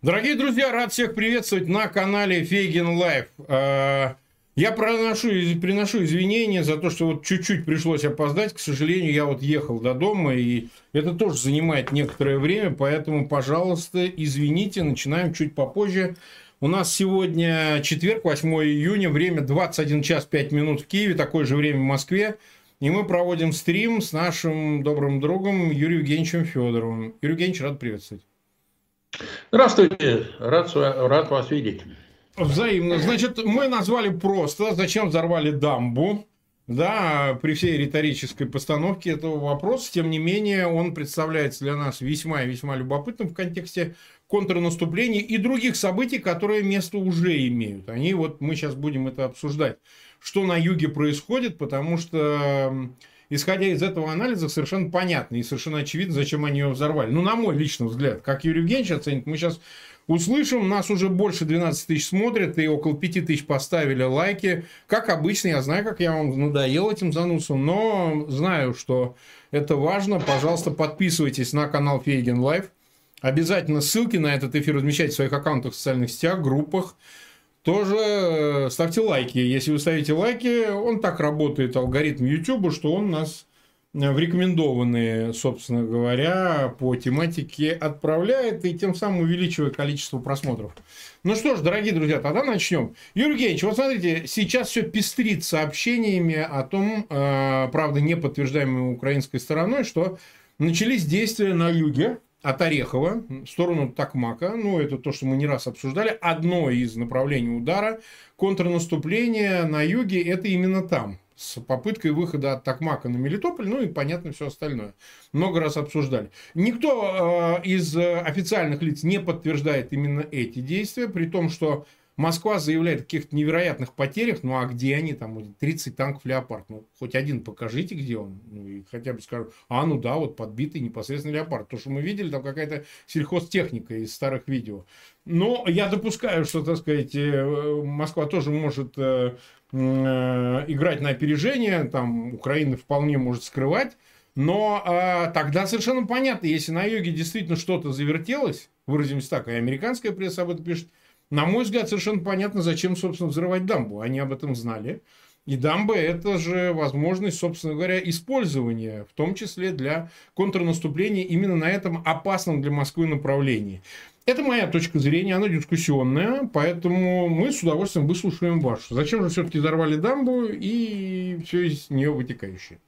Дорогие друзья, рад всех приветствовать на канале Фейгин Live. А, я проношу, приношу извинения за то, что вот чуть-чуть пришлось опоздать. К сожалению, я вот ехал до дома, и это тоже занимает некоторое время, поэтому, пожалуйста, извините, начинаем чуть попозже. У нас сегодня четверг, 8 июня, время 21 час 5 минут в Киеве, такое же время в Москве. И мы проводим стрим с нашим добрым другом Юрием Евгеньевичем Федоровым. Юрий Евгеньевич, рад приветствовать. Здравствуйте, рад, рад вас видеть. Взаимно. Значит, мы назвали просто, зачем взорвали дамбу, да, при всей риторической постановке этого вопроса, тем не менее, он представляется для нас весьма и весьма любопытным в контексте контрнаступления и других событий, которые место уже имеют. Они вот, мы сейчас будем это обсуждать, что на юге происходит, потому что исходя из этого анализа, совершенно понятно и совершенно очевидно, зачем они ее взорвали. Ну, на мой личный взгляд, как Юрий Евгеньевич оценит, мы сейчас услышим. Нас уже больше 12 тысяч смотрят, и около 5 тысяч поставили лайки. Как обычно, я знаю, как я вам надоел этим занудством, но знаю, что это важно. Пожалуйста, подписывайтесь на канал Фейгин Live. Обязательно ссылки на этот эфир размещайте в своих аккаунтах в социальных сетях, группах тоже э, ставьте лайки. Если вы ставите лайки, он так работает, алгоритм YouTube, что он нас э, в рекомендованные, собственно говоря, по тематике отправляет и тем самым увеличивает количество просмотров. Ну что ж, дорогие друзья, тогда начнем. Юрий Евгеньевич, вот смотрите, сейчас все пестрит сообщениями о том, э, правда, не подтверждаемой украинской стороной, что начались действия на юге, от Орехова в сторону Такмака. Ну, это то, что мы не раз обсуждали. Одно из направлений удара контрнаступления на юге – это именно там. С попыткой выхода от Такмака на Мелитополь, ну и понятно все остальное. Много раз обсуждали. Никто э, из официальных лиц не подтверждает именно эти действия, при том, что Москва заявляет о каких-то невероятных потерях, ну а где они там? 30 танков «Леопард». Ну, хоть один покажите, где он. Ну, и хотя бы скажу, а, ну да, вот подбитый непосредственно «Леопард». То, что мы видели, там какая-то сельхозтехника из старых видео. Но я допускаю, что, так сказать, э, Москва тоже может э, э, играть на опережение, там Украина вполне может скрывать. Но э, тогда совершенно понятно, если на юге действительно что-то завертелось, выразимся так, и американская пресса об этом пишет, на мой взгляд, совершенно понятно, зачем, собственно, взрывать дамбу. Они об этом знали. И дамба – это же возможность, собственно говоря, использования, в том числе для контрнаступления именно на этом опасном для Москвы направлении. Это моя точка зрения, она дискуссионная, поэтому мы с удовольствием выслушаем вашу. Зачем же все-таки взорвали дамбу и все из нее вытекающее?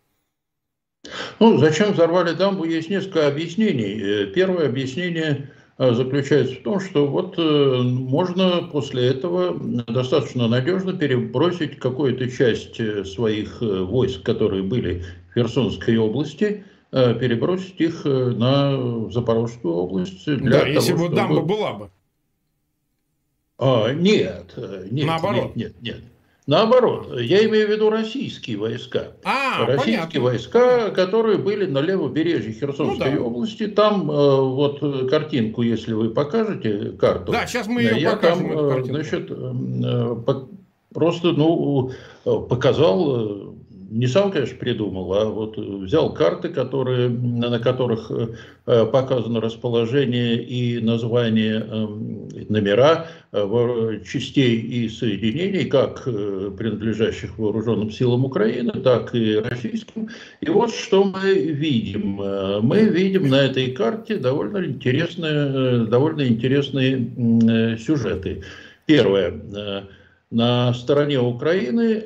Ну, зачем взорвали дамбу, есть несколько объяснений. Э, первое объяснение заключается в том, что вот э, можно после этого достаточно надежно перебросить какую-то часть э, своих э, войск, которые были в Херсонской области, перебросить их на Запорожскую область. Для да, того, если бы чтобы... дамба была бы. А, нет, нет, Наоборот. нет, нет, нет. Наоборот, я имею в виду российские войска. А, российские понятно. войска, которые были на левобережье Херсонской ну, да. области. Там э, вот картинку, если вы покажете карту. Да, сейчас мы ее я покажем. Там, э, значит, э, просто ну, показал не сам, конечно, придумал, а вот взял карты, которые, на которых э, показано расположение и название, эм, номера э, частей и соединений, как э, принадлежащих вооруженным силам Украины, так и российским. И вот что мы видим. Мы видим на этой карте довольно интересные, довольно интересные сюжеты. Первое. На стороне Украины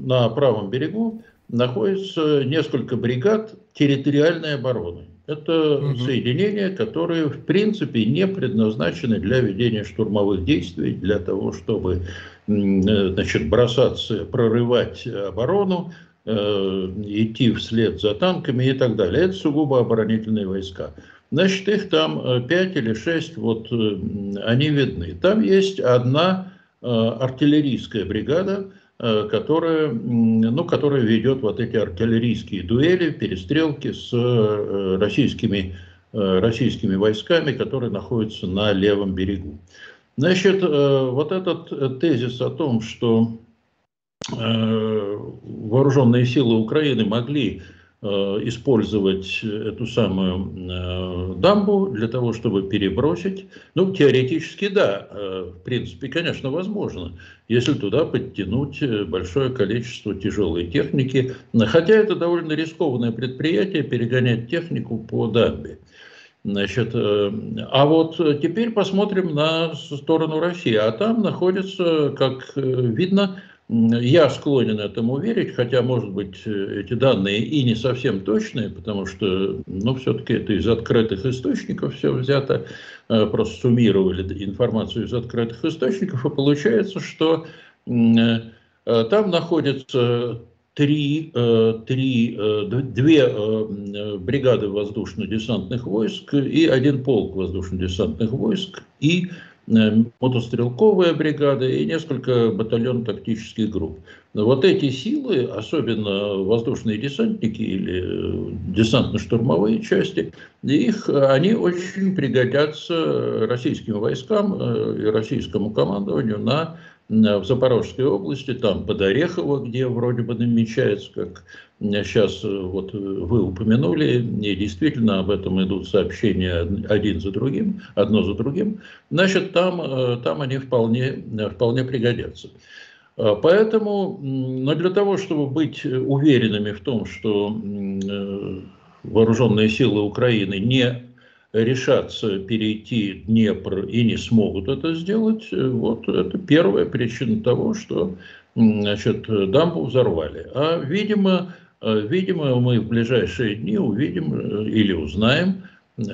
на правом берегу находится несколько бригад территориальной обороны. Это угу. соединения, которые в принципе не предназначены для ведения штурмовых действий, для того, чтобы значит, бросаться, прорывать оборону, э, идти вслед за танками и так далее. Это сугубо оборонительные войска. Значит, их там 5 или 6, вот э, они видны. Там есть одна э, артиллерийская бригада, Э, которая, ну, которая ведет вот эти артиллерийские дуэли, перестрелки с э, российскими, э, российскими войсками, которые находятся на левом берегу. Значит, вот этот тезис о том, что вооруженные силы Украины могли использовать эту самую дамбу для того, чтобы перебросить. Ну, теоретически, да, в принципе, конечно, возможно, если туда подтянуть большое количество тяжелой техники. Хотя это довольно рискованное предприятие, перегонять технику по дамбе. Значит, э, а вот теперь посмотрим на сторону России. А там находится, как э, видно, я склонен этому верить, хотя, может быть, эти данные и не совсем точные, потому что, ну, все-таки это из открытых источников все взято, э, просто суммировали информацию из открытых источников, и получается, что там находится три, э, три, э, две э, бригады воздушно-десантных войск и один полк воздушно-десантных войск и мотострелковая бригада и несколько батальонов тактических групп. Вот эти силы, особенно воздушные десантники или десантно-штурмовые части, их, они очень пригодятся российским войскам и российскому командованию на в Запорожской области, там под Орехово, где вроде бы намечается, как сейчас э, вот э, вы упомянули, и действительно об этом идут сообщения один за другим, одно за другим, значит, там, э, там они вполне, вполне пригодятся. Поэтому, но для того, чтобы быть уверенными в том, что вооруженные силы Украины не решатся перейти Днепр и не смогут это сделать, вот это первая причина того, что значит, дамбу взорвали. А, видимо, видимо, мы в ближайшие дни увидим э, или узнаем,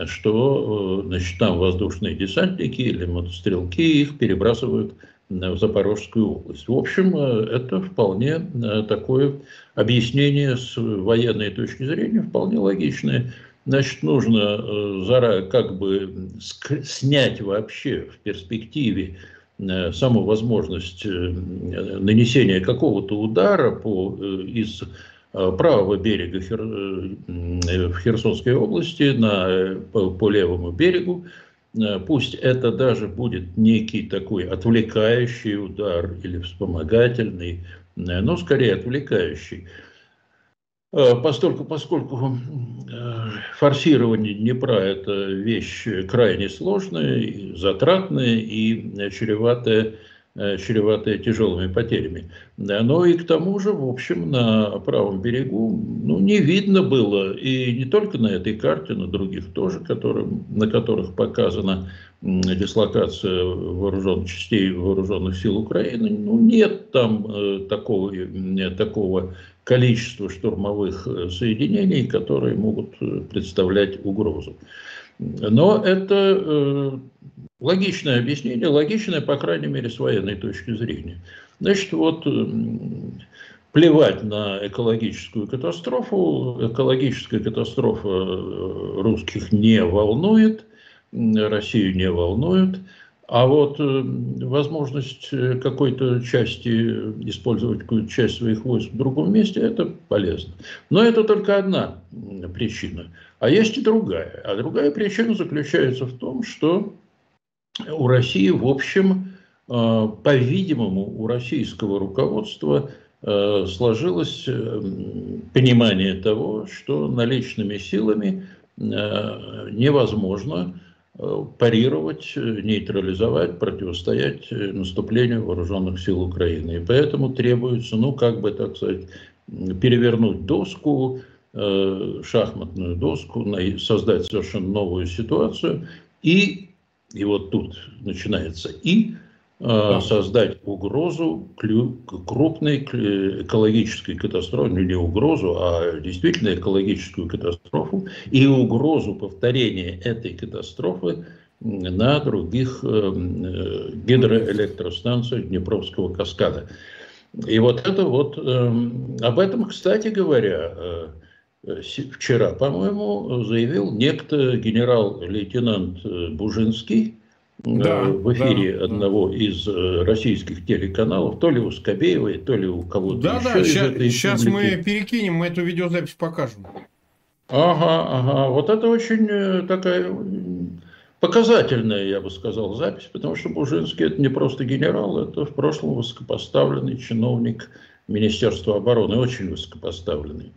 что значит, там воздушные десантники или мотострелки их перебрасывают в Запорожскую область. В общем, это вполне такое объяснение с военной точки зрения, вполне логичное. Значит, нужно э, заранее как бы снять вообще в перспективе э, саму возможность э, нанесения какого-то удара по, из правого берега Хер, в Херсонской области на, по, по левому берегу. Пусть это даже будет некий такой отвлекающий удар или вспомогательный, но скорее отвлекающий. Э, поскольку э, форсирование Днепра – это вещь крайне сложная, затратная и чреватая, э, чреватая тяжелыми потерями. Но и к тому же, в общем, на правом берегу ну, не видно было, и не только на этой карте, на других тоже, которые, на которых показана дислокация вооруженных частей вооруженных сил Украины, ну, нет там э, такого, такого количества штурмовых э, соединений, которые могут э, представлять угрозу. Но это э, логичное объяснение, логичное, по крайней мере, с военной точки зрения. Значит, вот э, плевать на экологическую катастрофу, экологическая катастрофа русских не волнует – Россию не волнует. А вот э, возможность э, какой-то части использовать какую-то часть своих войск в другом месте, это полезно. Но это только одна причина. А есть и другая. А другая причина заключается в том, что у России, в общем, э, по-видимому, у российского руководства сложилось понимание того, что наличными силами невозможно Э, парировать, э, нейтрализовать, противостоять э, наступлению вооруженных сил Украины. И поэтому требуется, ну, как бы, так сказать, перевернуть доску, шахматную доску, создать совершенно новую ситуацию. И, и вот тут начинается «и». Создать угрозу крупной экологической катастрофы, ну не угрозу, а действительно экологическую катастрофу и угрозу повторения этой катастрофы на других э, э, гидроэлектростанциях Днепровского каскада. И вот это вот, об этом, кстати говоря, э, вчера, по-моему, заявил некто генерал-лейтенант Бужинский, да, в эфире да, одного да. из э, российских телеканалов, то ли у Скобеевой, то ли у кого-то да, еще. Да, сейчас, сейчас мы перекинем, мы эту видеозапись покажем. Ага, ага. Вот это очень э, такая показательная, я бы сказал, запись, потому что Бужинский это не просто генерал, это в прошлом высокопоставленный чиновник Министерства обороны, очень высокопоставленный.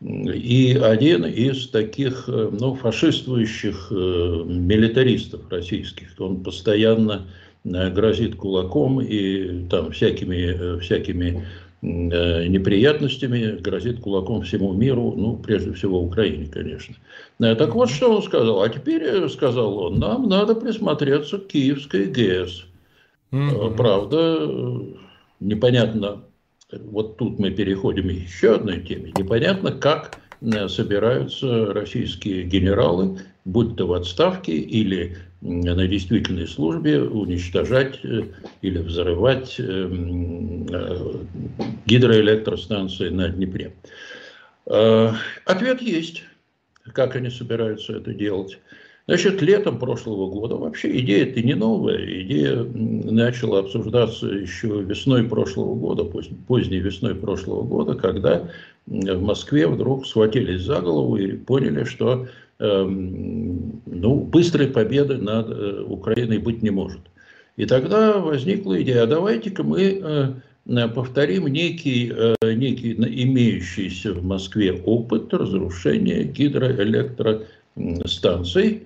И один из таких ну, фашистующих милитаристов российских, он постоянно грозит кулаком и там всякими, всякими Э, неприятностями, грозит кулаком всему миру, ну, прежде всего Украине, конечно. Э, так вот, что он сказал. А теперь, э, сказал он, нам надо присмотреться к Киевской ГЭС. Mm-hmm. Правда, непонятно, вот тут мы переходим к еще одной теме, непонятно, как собираются российские генералы, будь то в отставке или на действительной службе уничтожать э, или взрывать э, э, гидроэлектростанции на Днепре. Ответ есть, как они собираются это делать. Значит, летом прошлого года, вообще идея-то не новая, идея начала обсуждаться еще весной прошлого года, поздней весной прошлого года, когда в Москве вдруг схватились за голову и поняли, что Эм, ну, быстрой победы над э, Украиной быть не может. И тогда возникла идея, а давайте-ка мы э, повторим некий, э, некий имеющийся в Москве опыт разрушения гидроэлектростанций,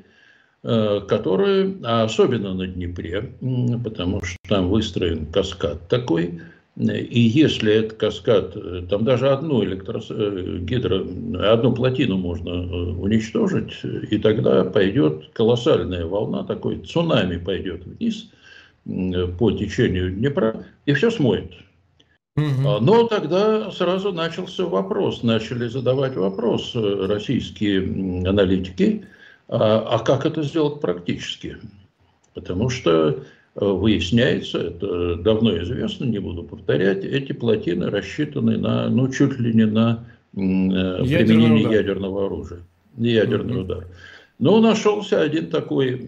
которые, а особенно на Днепре, потому что там выстроен каскад такой, и если этот каскад, э, там даже одну электрос... Э, гидро... одну плотину можно э, уничтожить, и тогда пойдет колоссальная волна, такой цунами пойдет вниз по течению Днепра, и все смоет. Угу. Но тогда сразу начался вопрос, начали задавать вопрос российские аналитики, а, а как это сделать практически? Потому что Э, выясняется, это давно известно, не буду повторять, эти плотины рассчитаны на, ну, чуть ли не на э, применение удар. ядерного оружия, ядерный mm-hmm. удар. Но нашелся один такой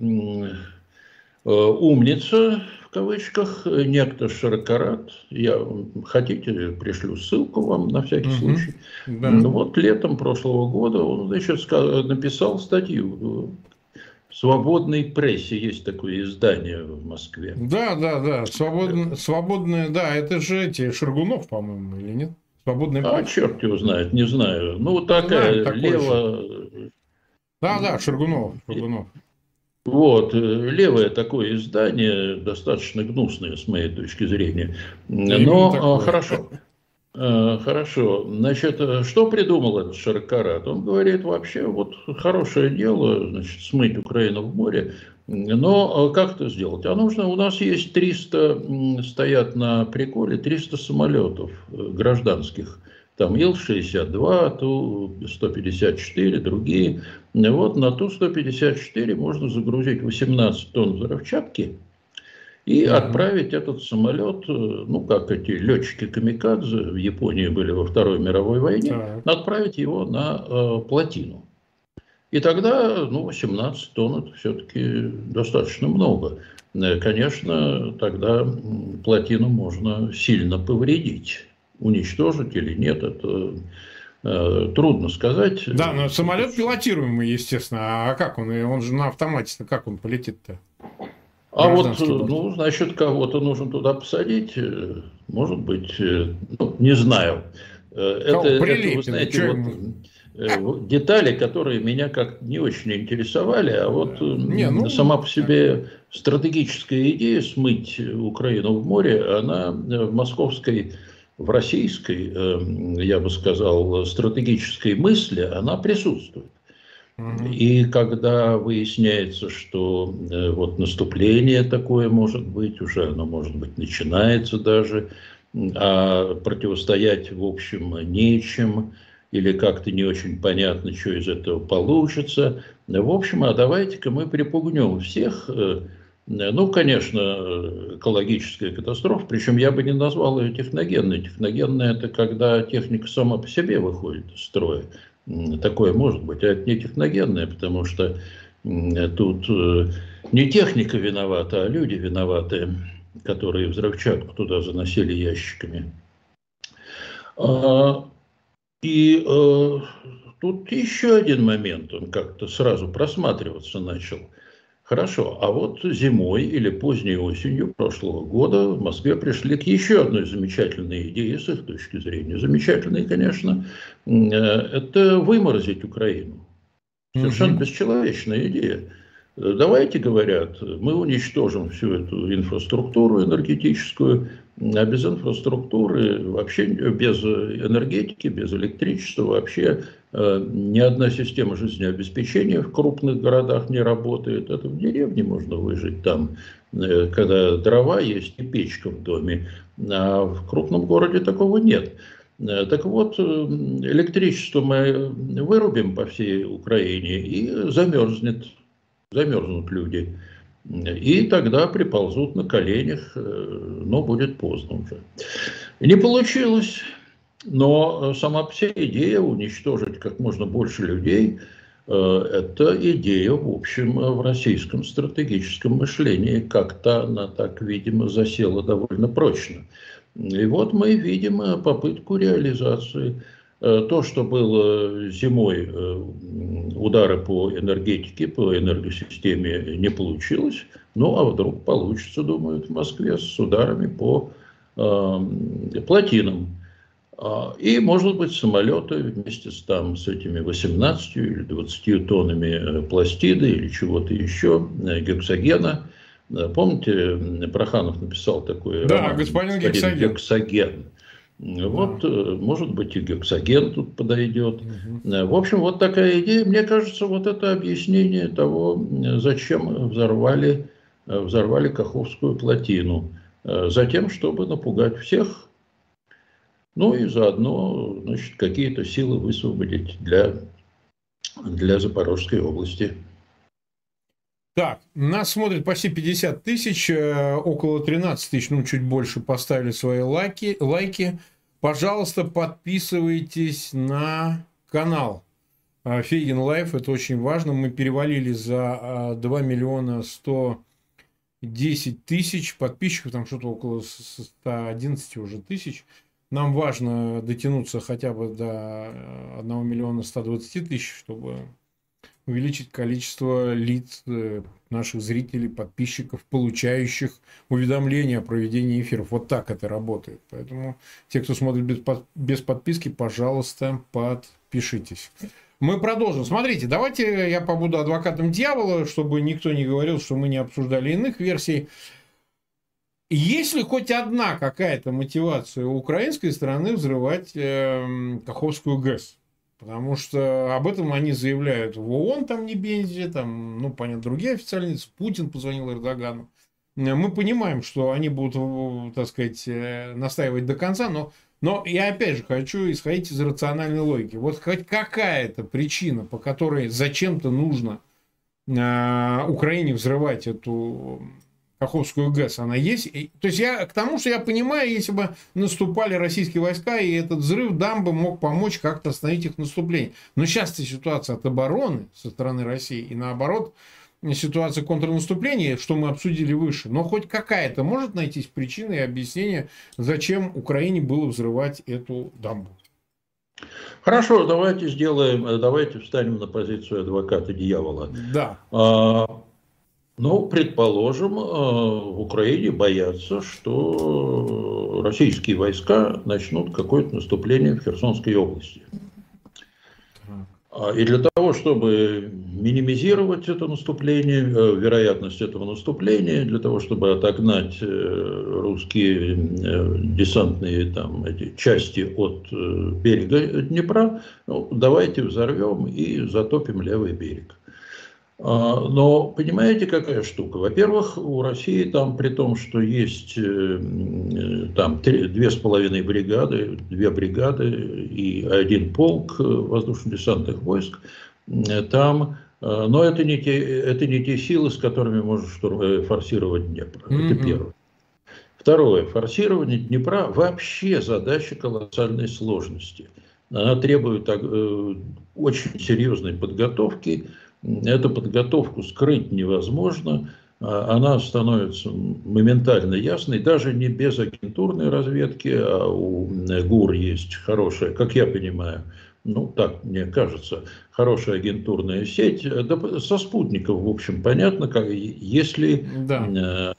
умница, в кавычках, некто Широкорат. Я, хотите, пришлю ссылку вам на всякий угу. случай. Да. Вот летом прошлого года он значит, написал статью свободной прессе есть такое издание в Москве. Да, да, да. Свободное, свободное, да, это же эти Шаргунов, по-моему, или нет? Свободная пресса. А черт его знает, не знаю. Ну, такая Знаем, лево... Да, да, Шаргунов, Шаргунов. Вот, э, левое такое издание, достаточно гнусное с моей точки зрения. Но хорошо. Э, хорошо. Значит, э, что придумал этот Шаркарат? Он говорит, вообще, вот хорошее дело, значит, смыть Украину в море, но э, как это сделать? А нужно, у нас есть 300, стоят на приколе 300 самолетов гражданских, там Ил-62, Ту-154, другие. Вот на Ту-154 можно загрузить 18 тонн взрывчатки, и отправить этот самолет, э, ну, как эти летчики Камикадзе в Японии были во Второй мировой войне, так. отправить его на э, плотину. И тогда, ну, 18 тонн это все-таки достаточно много. Э, конечно, тогда плотину можно сильно повредить. Уничтожить или нет, это э, трудно сказать. Да, но самолет пилотируемый, естественно. А как он? Он же на автомате, как он полетит-то? А вот, ну, значит, кого-то нужно туда посадить, э, может быть, э, ну, не знаю. Э, это, это, вы знаете, вот, детали, которые меня как не очень интересовали, а вот не, ну, сама по себе стратегическая идея смыть Украину в море, она в московской, в российской, я бы сказал, стратегической мысли, она присутствует. И когда выясняется, что э, вот наступление такое может быть, уже оно может быть начинается даже, а противостоять, в общем, нечем, или как-то не очень понятно, что из этого получится. В общем, а давайте-ка мы припугнем всех. Э, ну, конечно, экологическая катастрофа, причем я бы не назвал ее техногенной. Техногенная – это когда техника сама по себе выходит из строя. Такое может быть, а это не техногенное, потому что тут э, не техника виновата, а люди виноваты, которые взрывчатку туда заносили ящиками. А, и э, тут еще один момент, он как-то сразу просматриваться начал. Хорошо, а вот зимой или поздней осенью прошлого года в Москве пришли к еще одной замечательной идее, с их точки зрения, замечательной, конечно, э, это выморозить Украину. Совершенно бесчеловечная идея. Давайте, говорят, мы уничтожим всю эту инфраструктуру энергетическую, а без инфраструктуры, вообще без энергетики, без электричества вообще э, ни одна система жизнеобеспечения в крупных городах не работает. Это в деревне можно выжить там, э, когда дрова есть и печка в доме, а в крупном городе такого нет. Э, так вот, электричество мы вырубим по всей Украине и замерзнет замерзнут люди. И тогда приползут на коленях, э, но будет поздно уже. Не получилось, но сама вся идея уничтожить как можно больше людей, э, это идея, в общем, в российском стратегическом мышлении. Как-то она так, видимо, засела довольно прочно. И вот мы видим попытку реализации Э, то, что было зимой э, удары по энергетике, по энергосистеме не получилось, ну а вдруг получится, думают, в Москве с ударами по э, плотинам. А, и, может быть, самолеты вместе с, там, с этими 18 или 20 тоннами пластиды или чего-то еще, гексогена. Помните, Проханов написал такой да, роман? господин, господин Гексоген. Гексоген. Вот, э, может быть, и гексоген тут подойдет. Угу. В общем, вот такая идея. Мне кажется, вот это объяснение того, зачем взорвали, э, взорвали Каховскую плотину. Затем, чтобы напугать всех, ну и заодно значит, какие-то силы высвободить для, для Запорожской области. Так, нас смотрит почти 50 тысяч, около 13 тысяч, ну чуть больше поставили свои лайки. лайки. Пожалуйста, подписывайтесь на канал а, Фейгин Live. Это очень важно. Мы перевалили за 2 а, миллиона 110 тысяч подписчиков. Там что-то около 111 уже тысяч. Нам важно дотянуться хотя бы до 1 а, миллиона 120 тысяч, чтобы увеличить количество лиц, э, наших зрителей, подписчиков, получающих уведомления о проведении эфиров. Вот так это работает. Поэтому те, кто смотрит без, без подписки, пожалуйста, подпишитесь. Мы продолжим. Смотрите, давайте я побуду адвокатом дьявола, чтобы никто не говорил, что мы не обсуждали иных версий. Есть ли хоть одна какая-то мотивация у украинской стороны взрывать э, Каховскую ГЭС? Потому что об этом они заявляют в ООН, там не Бензи, там, ну, понятно, другие официальные лица. Путин позвонил Эрдогану. Мы понимаем, что они будут, так сказать, э, настаивать до конца, но, но я опять же хочу исходить из рациональной логики. Вот хоть какая-то причина, по которой зачем-то нужно э, Украине взрывать эту Каховскую ГЭС, она есть. То есть я к тому, что я понимаю, если бы наступали российские войска, и этот взрыв дамбы мог помочь как-то остановить их наступление. Но сейчас ситуация от обороны со стороны России, и наоборот, ситуация контрнаступления, что мы обсудили выше. Но хоть какая-то может найтись причина и объяснение, зачем Украине было взрывать эту дамбу. Хорошо, давайте сделаем, давайте встанем на позицию адвоката дьявола. Да. А, ну, предположим, э, в Украине боятся, что российские войска начнут какое-то наступление в Херсонской области. И для того, чтобы минимизировать это наступление, э, вероятность этого наступления, для того, чтобы отогнать э, русские десантные там, эти части от берега Днепра, ну, давайте взорвем и затопим левый берег. А, но понимаете, какая штука? Во-первых, у России там, при том, что есть э, там две с половиной бригады, две бригады и один полк э, воздушно-десантных войск, э, там, но это не, те, это не те силы, с которыми можно форсировать Днепр. Mm-hmm. Это первое. Второе. Форсирование Днепра вообще задача колоссальной сложности. Она требует очень серьезной подготовки, Эту подготовку скрыть невозможно, а она становится моментально ясной, даже не без агентурной разведки, а у ГУР есть хорошая, как я понимаю, ну так мне кажется, хорошая агентурная сеть. Да, со спутников, в общем, понятно, как, если, да.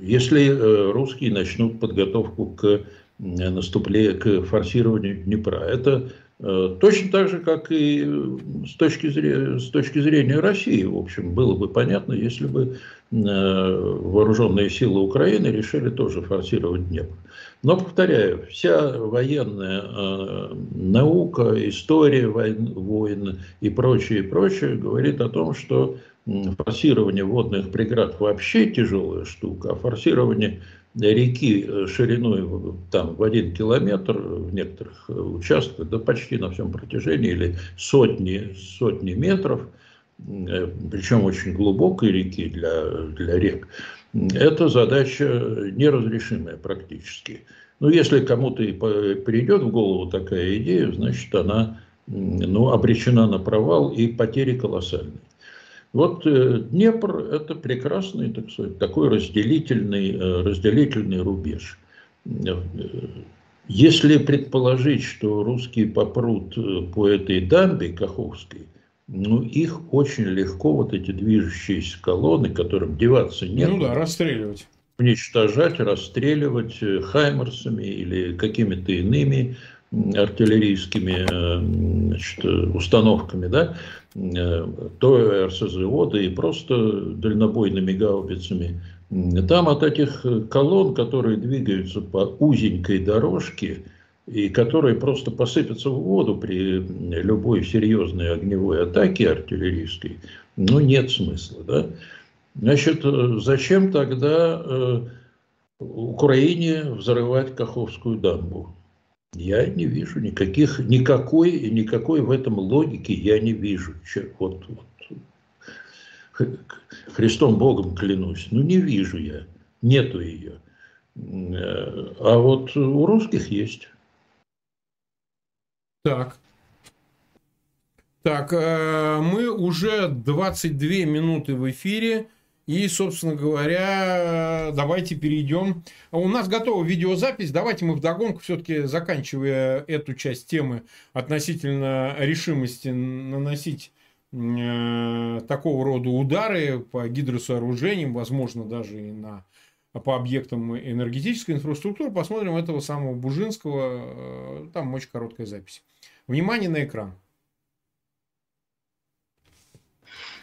если русские начнут подготовку к наступлению, к форсированию Днепра. Это Э, точно так же, как и э, с точки, зрения, с точки зрения России, в общем, было бы понятно, если бы э, вооруженные силы Украины решили тоже форсировать Днепр. Но, повторяю, вся военная наука, история войн, войн и прочее, и прочее говорит о том, что форсирование водных преград вообще тяжелая штука, а форсирование реки э, шириной там, в один километр в некоторых э, участках, да почти на всем протяжении, или сотни, сотни метров, э, причем очень глубокой реки для, для рек, это задача неразрешимая практически. Но если кому-то и придет в голову такая идея, значит она ну, обречена на провал и потери колоссальные. Вот э, Днепр – это прекрасный, так сказать, такой разделительный, э, разделительный рубеж. Э, если предположить, что русские попрут по этой дамбе Каховской, ну, их очень легко, вот эти движущиеся колонны, которым деваться нет. Ну да, расстреливать. Уничтожать, расстреливать хаймерсами или какими-то иными артиллерийскими значит, установками, да, то РСЗО, да и просто дальнобойными гаубицами. Там от этих колонн, которые двигаются по узенькой дорожке, и которые просто посыпятся в воду при любой серьезной огневой атаке артиллерийской, ну, нет смысла. Да? Значит, зачем тогда э, Украине взрывать Каховскую дамбу? Я не вижу никаких, никакой, никакой в этом логики я не вижу. Вот, вот, Христом Богом клянусь, ну не вижу я, нету ее. А вот у русских есть. Так. Так, э, мы уже 22 минуты в эфире. И, собственно говоря, давайте перейдем. У нас готова видеозапись. Давайте мы вдогонку, все-таки заканчивая эту часть темы относительно решимости наносить э, такого рода удары по гидросооружениям, возможно, даже и на, по объектам энергетической инфраструктуры. Посмотрим этого самого Бужинского. Э, там очень короткая запись. Внимание на экран.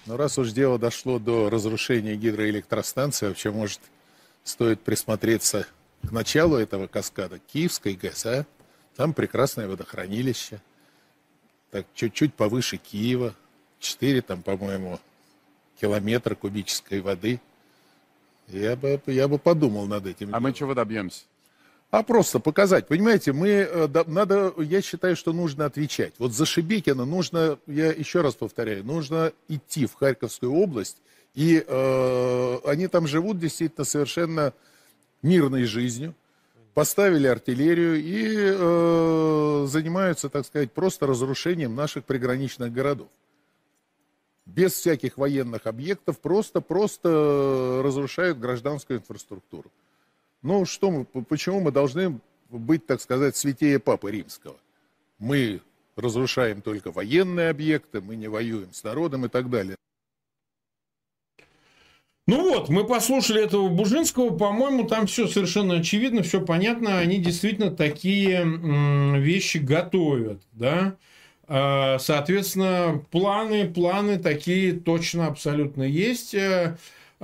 Но раз уж дело дошло до разрушения гидроэлектростанции, вообще, может, стоит присмотреться к началу этого каскада, Киевской ГЭС, а? Там прекрасное водохранилище, так чуть-чуть повыше Киева, 4 там, по-моему, километра кубической воды. Я бы, я бы подумал над этим. А делом. мы чего добьемся? А просто показать. Понимаете, мы, э, надо, я считаю, что нужно отвечать. Вот за Шебекина нужно, я еще раз повторяю, нужно идти в Харьковскую область, и э, они там живут действительно совершенно мирной жизнью, поставили артиллерию и э, занимаются, так сказать, просто разрушением наших приграничных городов. Без всяких военных объектов, просто-просто разрушают гражданскую инфраструктуру. Ну, что мы, почему мы должны быть, так сказать, святее Папы Римского? Мы разрушаем только военные объекты, мы не воюем с народом и так далее. Ну вот, мы послушали этого Бужинского, по-моему, там все совершенно очевидно, все понятно, они действительно такие вещи готовят, да. А, соответственно, планы, планы такие точно абсолютно есть.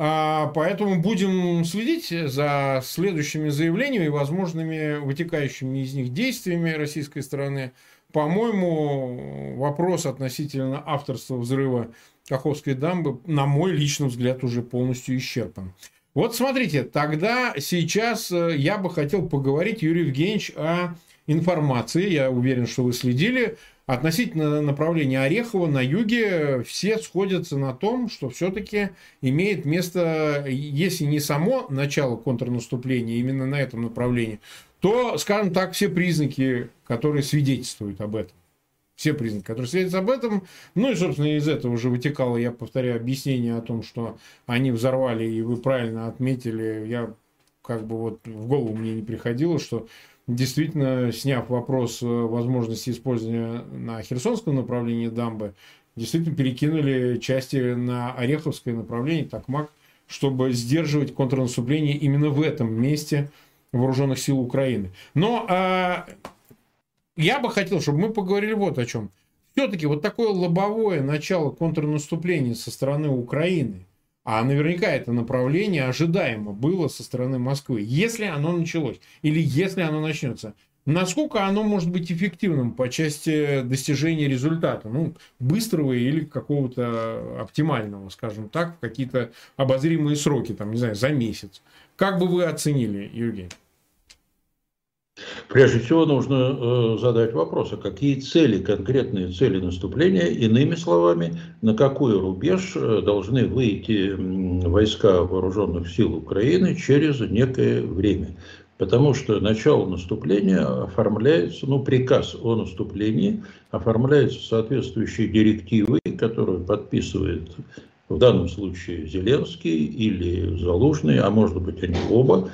А, поэтому будем следить за следующими заявлениями и возможными вытекающими из них действиями российской стороны. По-моему, вопрос относительно авторства взрыва Каховской дамбы, на мой личный взгляд, уже полностью исчерпан. Вот смотрите, тогда сейчас э, я бы хотел поговорить, Юрий Евгеньевич, о информации. Я уверен, что вы следили относительно направления Орехова на юге все сходятся на том, что все-таки имеет место, если не само начало контрнаступления именно на этом направлении, то, скажем так, все признаки, которые свидетельствуют об этом. Все признаки, которые свидетельствуют об этом. Ну и, собственно, из этого уже вытекало, я повторяю, объяснение о том, что они взорвали, и вы правильно отметили, я как бы вот в голову мне не приходило, что действительно, сняв вопрос возможности использования на Херсонском направлении дамбы, действительно перекинули части на Ореховское направление, Такмак, чтобы сдерживать контрнаступление именно в этом месте вооруженных сил Украины. Но а, я бы хотел, чтобы мы поговорили вот о чем. Все-таки вот такое лобовое начало контрнаступления со стороны Украины, а наверняка это направление ожидаемо было со стороны Москвы, если оно началось или если оно начнется, насколько оно может быть эффективным по части достижения результата, ну, быстрого или какого-то оптимального, скажем так, в какие-то обозримые сроки, там, не знаю, за месяц. Как бы вы оценили, Евгений? Прежде всего нужно э, задать вопрос, а какие цели, конкретные цели наступления, иными словами, на какой рубеж э, должны выйти войска вооруженных сил Украины через некое время. Потому что начало наступления оформляется, ну, приказ о наступлении оформляется соответствующей директивой, которую подписывает в данном случае Зеленский или Залужный, а может быть они оба,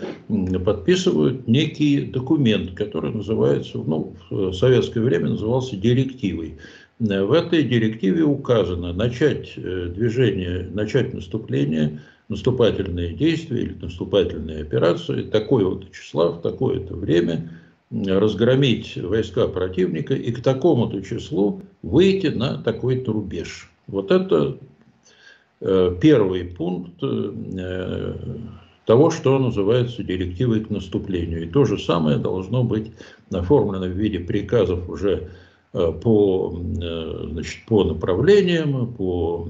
подписывают некий документ, который называется, ну, в советское время назывался директивой. В этой директиве указано начать э, движение, начать наступление – наступательные действия или наступательные операции такое-то числа в такое-то время разгромить войска противника и к такому-то числу выйти на такой-то рубеж. Вот это первый пункт э, того, что называется директивой к наступлению. И то же самое должно быть оформлено в виде приказов уже э, по, значит, по направлениям, по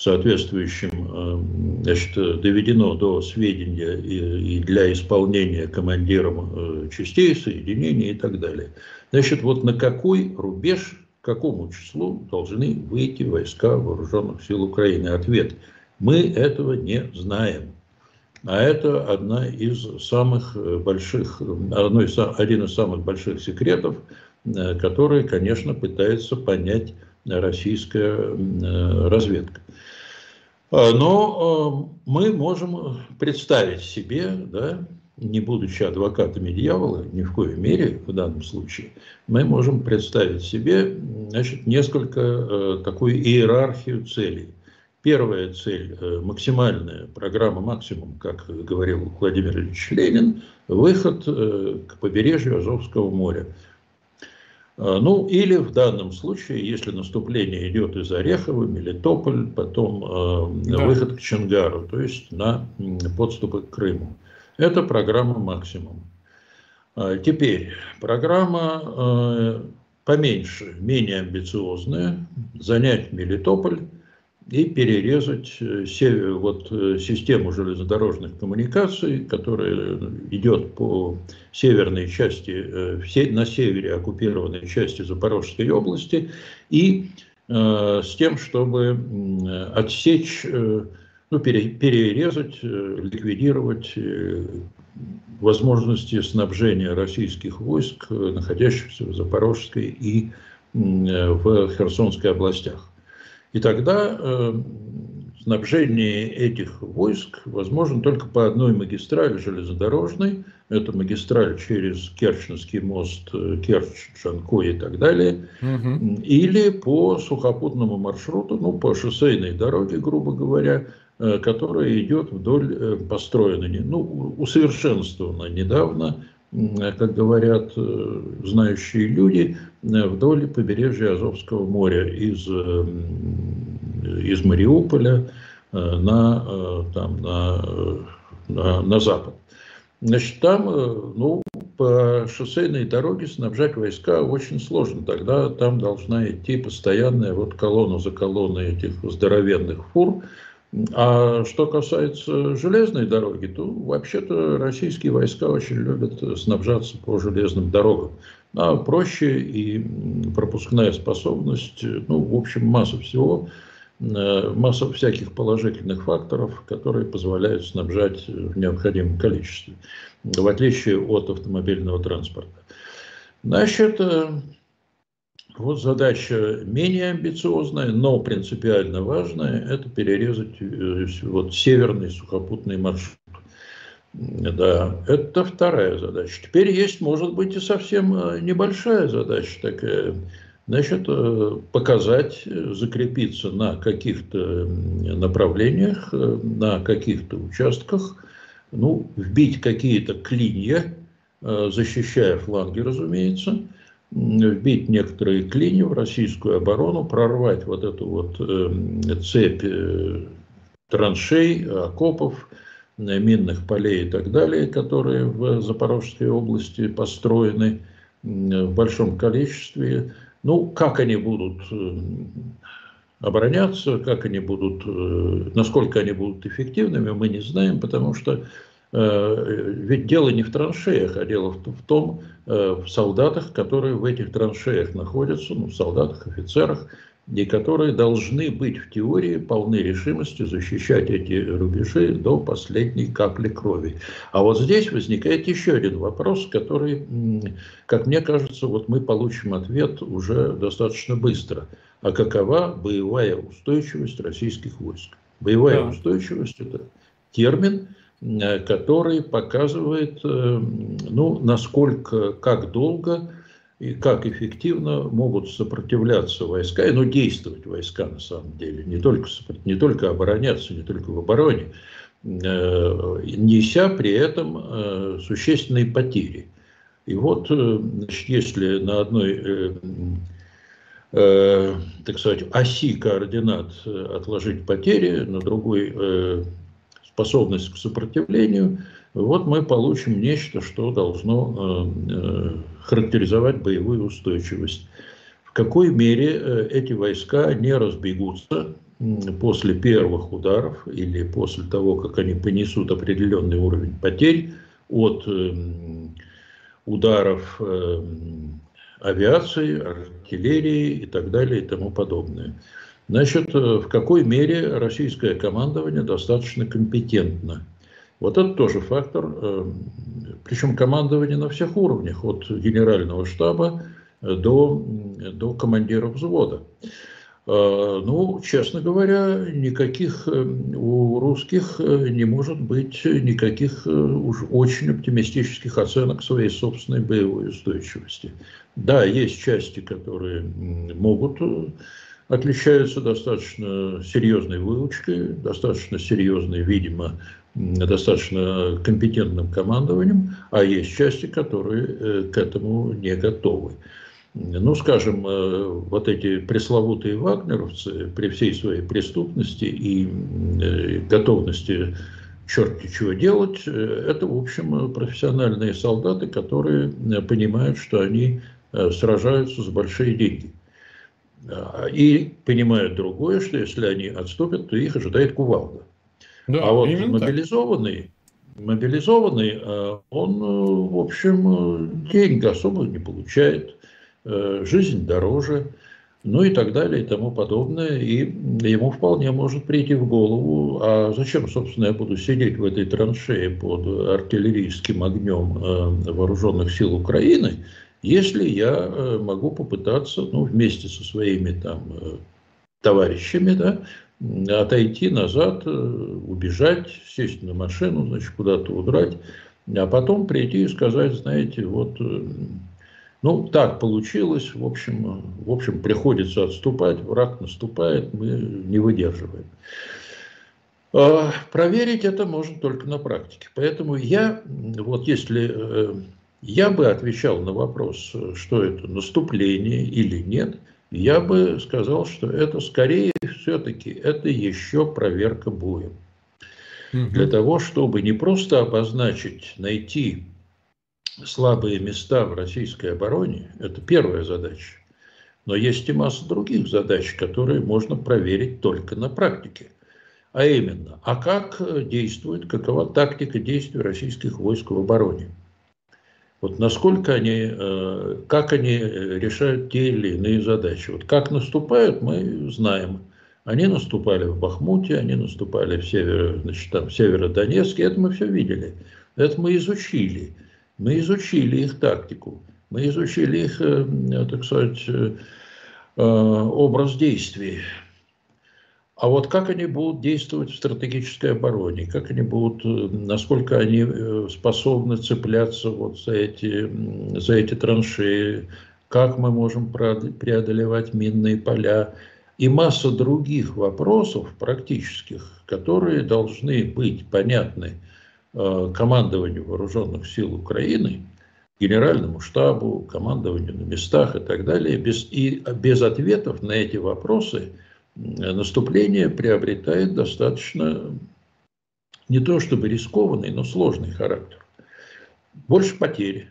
соответствующим э, значит, доведено до сведения и, для исполнения командиром э, частей, соединений и так далее. Значит, вот на какой рубеж, к какому числу должны выйти войска вооруженных сил Украины? Ответ – мы этого не знаем. А это одна из самых больших, одно из, один из самых больших секретов, э, который, конечно, пытается понять российская разведка. А, но мы можем представить себе, да, не будучи адвокатами дьявола, ни в коей мере в данном случае, мы можем представить себе значит, несколько э, такую иерархию целей. Первая цель э, – максимальная программа «Максимум», как говорил Владимир Ильич Ленин, выход э, к побережью Азовского моря – а, ну, или в данном случае, если наступление идет из Орехова, Мелитополь, потом э, да. выход к Чангару, то есть на подступы к Крыму. Это программа «Максимум». А, теперь, программа э, поменьше, менее амбициозная, занять Мелитополь – и перерезать э, вот, э, систему железнодорожных коммуникаций, которая идет по северной части, э, на севере оккупированной части Запорожской области, и с тем, чтобы отсечь, ну, перерезать, ликвидировать возможности снабжения российских войск, находящихся в Запорожской и в Херсонской областях. И тогда э, снабжение этих войск возможно только по одной магистрали железнодорожной. Это магистраль через Керченский мост, э, Керчь, Джанко и так далее. Угу. Или по сухопутному маршруту, ну, по шоссейной дороге, грубо говоря, э, которая идет вдоль, э, построена, ну, усовершенствована недавно как говорят знающие люди, вдоль побережья Азовского моря из, из Мариуполя на, там, на, на, на запад. Значит, там, ну, по шоссейной дороге снабжать войска очень сложно. Тогда там должна идти постоянная вот колонна за колонной этих здоровенных фур, а что касается железной дороги, то вообще-то российские войска очень любят снабжаться по железным дорогам. А проще и пропускная способность, ну, в общем, масса всего, э, масса всяких положительных факторов, которые позволяют снабжать в необходимом количестве, в отличие от автомобильного транспорта. Значит, э, вот задача менее амбициозная, но принципиально важная – это перерезать э, вот, северный сухопутный маршрут. Да, это вторая задача. Теперь есть, может быть, и совсем э, небольшая задача такая. Значит, э, показать, закрепиться на каких-то направлениях, на каких-то участках, ну, вбить какие-то клинья, защищая фланги, разумеется, вбить некоторые клинья в российскую оборону, прорвать вот эту вот цепь траншей, окопов, минных полей и так далее, которые в Запорожской области построены в большом количестве. Ну, как они будут э, обороняться, как они будут, э, насколько они будут эффективными, мы не знаем, потому что э, ведь дело не в траншеях, а дело в том, в солдатах, которые в этих траншеях находятся, ну, солдатах, офицерах, и которые должны быть в теории полны решимости защищать эти рубежи до последней капли крови. А вот здесь возникает еще один вопрос, который, как мне кажется, вот мы получим ответ уже достаточно быстро. А какова боевая устойчивость российских войск? Боевая да. устойчивость – это термин, который показывает, э, ну, насколько, как долго и как эффективно могут сопротивляться войска, и ну, действовать войска на самом деле, не только, не только обороняться, не только в обороне, э, неся при этом э, существенные потери. И вот, э, значит, если на одной, так сказать, оси координат отложить потери, на другой способность к сопротивлению – вот мы получим нечто, что должно э, э, характеризовать боевую устойчивость. В какой мере э, эти войска не разбегутся после первых ударов или после того, как они понесут определенный уровень потерь от ударов авиации, артиллерии и так далее и тому подобное. Значит, в какой мере российское командование достаточно компетентно вот это тоже фактор, э, причем командование на всех уровнях, от генерального штаба э, до, до командира взвода. Э, ну, честно говоря, никаких у русских не может быть никаких уж очень оптимистических оценок своей собственной боевой устойчивости. Да, есть части, которые могут отличаются достаточно серьезной выучкой, достаточно серьезной, видимо, достаточно компетентным командованием, а есть части, которые э, к этому не готовы. Ну, скажем, э, вот эти пресловутые вагнеровцы при всей своей преступности и э, готовности черти чего делать, это, в общем, профессиональные солдаты, которые понимают, что они сражаются за большие деньги. И понимают другое, что если они отступят, то их ожидает кувалда. Да, а вот мобилизованный, так. мобилизованный, э, он, э, в общем, э, денег особо не получает, жизнь дороже, ну и так далее и тому подобное. И ему вполне может прийти в голову, а зачем, собственно, я буду сидеть в этой траншее под артиллерийским огнем вооруженных сил Украины, если я могу попытаться, ну, вместе со своими там товарищами, да, отойти назад, э, убежать, сесть на машину, значит, куда-то удрать, а потом прийти и сказать, знаете, вот, э, ну, так получилось, в общем, в общем, приходится отступать, враг наступает, мы не выдерживаем. А проверить это можно только на практике. Поэтому я, вот если э, я бы отвечал на вопрос, что это наступление или нет – я бы сказал, что это скорее все-таки это еще проверка боем. Угу. Для того, чтобы не просто обозначить, найти слабые места в российской обороне, это первая задача. Но есть и масса других задач, которые можно проверить только на практике. А именно, а как действует, какова тактика действий российских войск в обороне? Вот насколько они, э, как они решают те или иные задачи. Вот как наступают, мы знаем. Они наступали в Бахмуте, они наступали в, северо, значит, там, в Северодонецке, это мы все видели. Это мы изучили. Мы изучили их тактику, мы изучили их, э, так сказать, э, образ действий. А вот как они будут действовать в стратегической обороне, как они будут, насколько они способны цепляться вот за эти, за эти траншеи, как мы можем преодолевать минные поля и масса других вопросов практических, которые должны быть понятны э, командованию вооруженных сил Украины, генеральному штабу, командованию на местах и так далее. Без, и без ответов на эти вопросы наступление приобретает достаточно не то чтобы рискованный, но сложный характер. Больше потерь,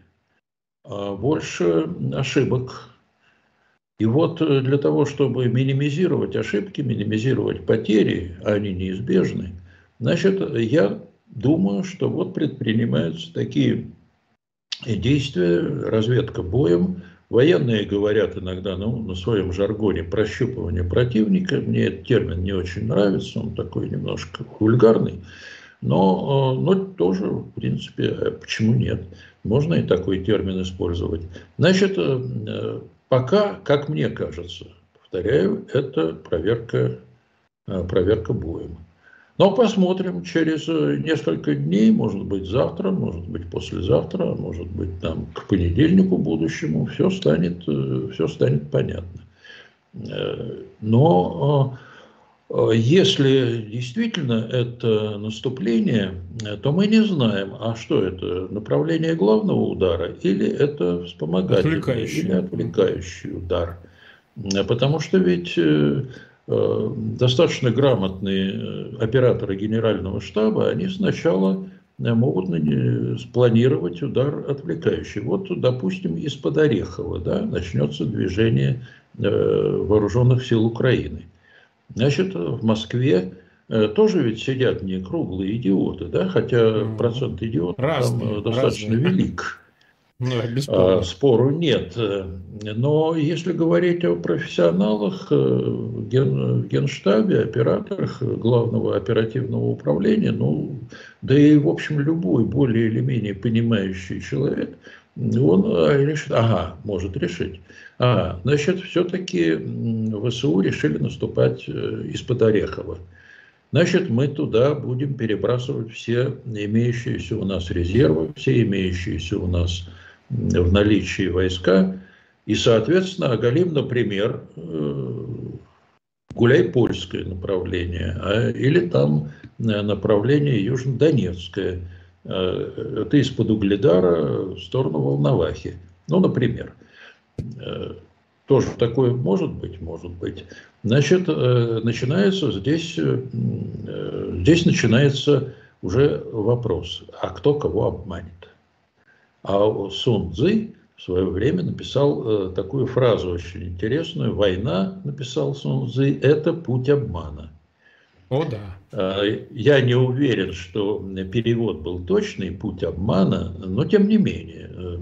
а, больше ошибок. И вот э, для того, чтобы минимизировать ошибки, минимизировать потери, а они неизбежны, значит, я думаю, что вот предпринимаются такие действия, разведка боем, Военные говорят иногда ну, на своем жаргоне прощупывание противника. Мне этот термин не очень нравится, он такой немножко вульгарный. Но, э, но тоже, в принципе, э, почему нет? Можно и такой термин использовать. Значит, э, пока, как мне кажется, повторяю, это проверка, проверка боем. Но посмотрим через несколько дней, может быть завтра, может быть послезавтра, может быть там к понедельнику будущему, все станет, все станет понятно. Но Э, если действительно это наступление, э, то мы не знаем, а что это, направление главного удара или это вспомогательный отвлекающий. или отвлекающий удар. Э, потому что ведь достаточно грамотные операторы генерального штаба, они сначала могут спланировать удар отвлекающий. Вот, допустим, из-под Орехова да, начнется движение вооруженных сил Украины – Значит, в Москве э, тоже ведь сидят не круглые идиоты, да, хотя процент идиотов разные, там достаточно разные. велик. Ну, а, спору нет. Но если говорить о профессионалах э, в, ген, в Генштабе, операторах главного оперативного управления, ну, да и, в общем, любой более или менее понимающий человек, он э, решит, ага, может решить, а, значит, все-таки ВСУ решили наступать э, из-под Орехова. Значит, мы туда будем перебрасывать все имеющиеся у нас резервы, все имеющиеся у нас в наличии войска. И, соответственно, оголим, например, э, Гуляй-Польское направление, а, или там э, направление Южно-Донецкое. Это из-под Угледара в сторону Волновахи. Ну, например. Э, тоже такое может быть, может быть. Значит, э, начинается здесь, э, здесь начинается уже вопрос, а кто кого обманет? А Сун Цзы в свое время написал такую фразу очень интересную. «Война», написал Сун Цзы, – «это путь обмана». О, да. Я не уверен, что перевод был точный, путь обмана, но тем не менее,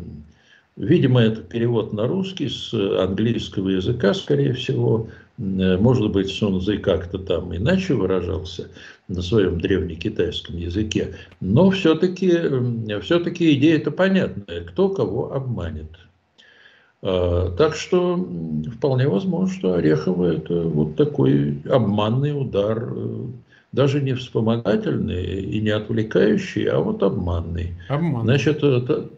Видимо, это перевод на русский с английского языка, скорее всего. Может быть, Сунзы как-то там иначе выражался на своем древнекитайском языке. Но все-таки все идея-то понятная. Кто кого обманет. А, так что вполне возможно, что Орехово это вот такой обманный удар, даже не вспомогательный и не отвлекающий, а вот обманный. Обман. Значит, это,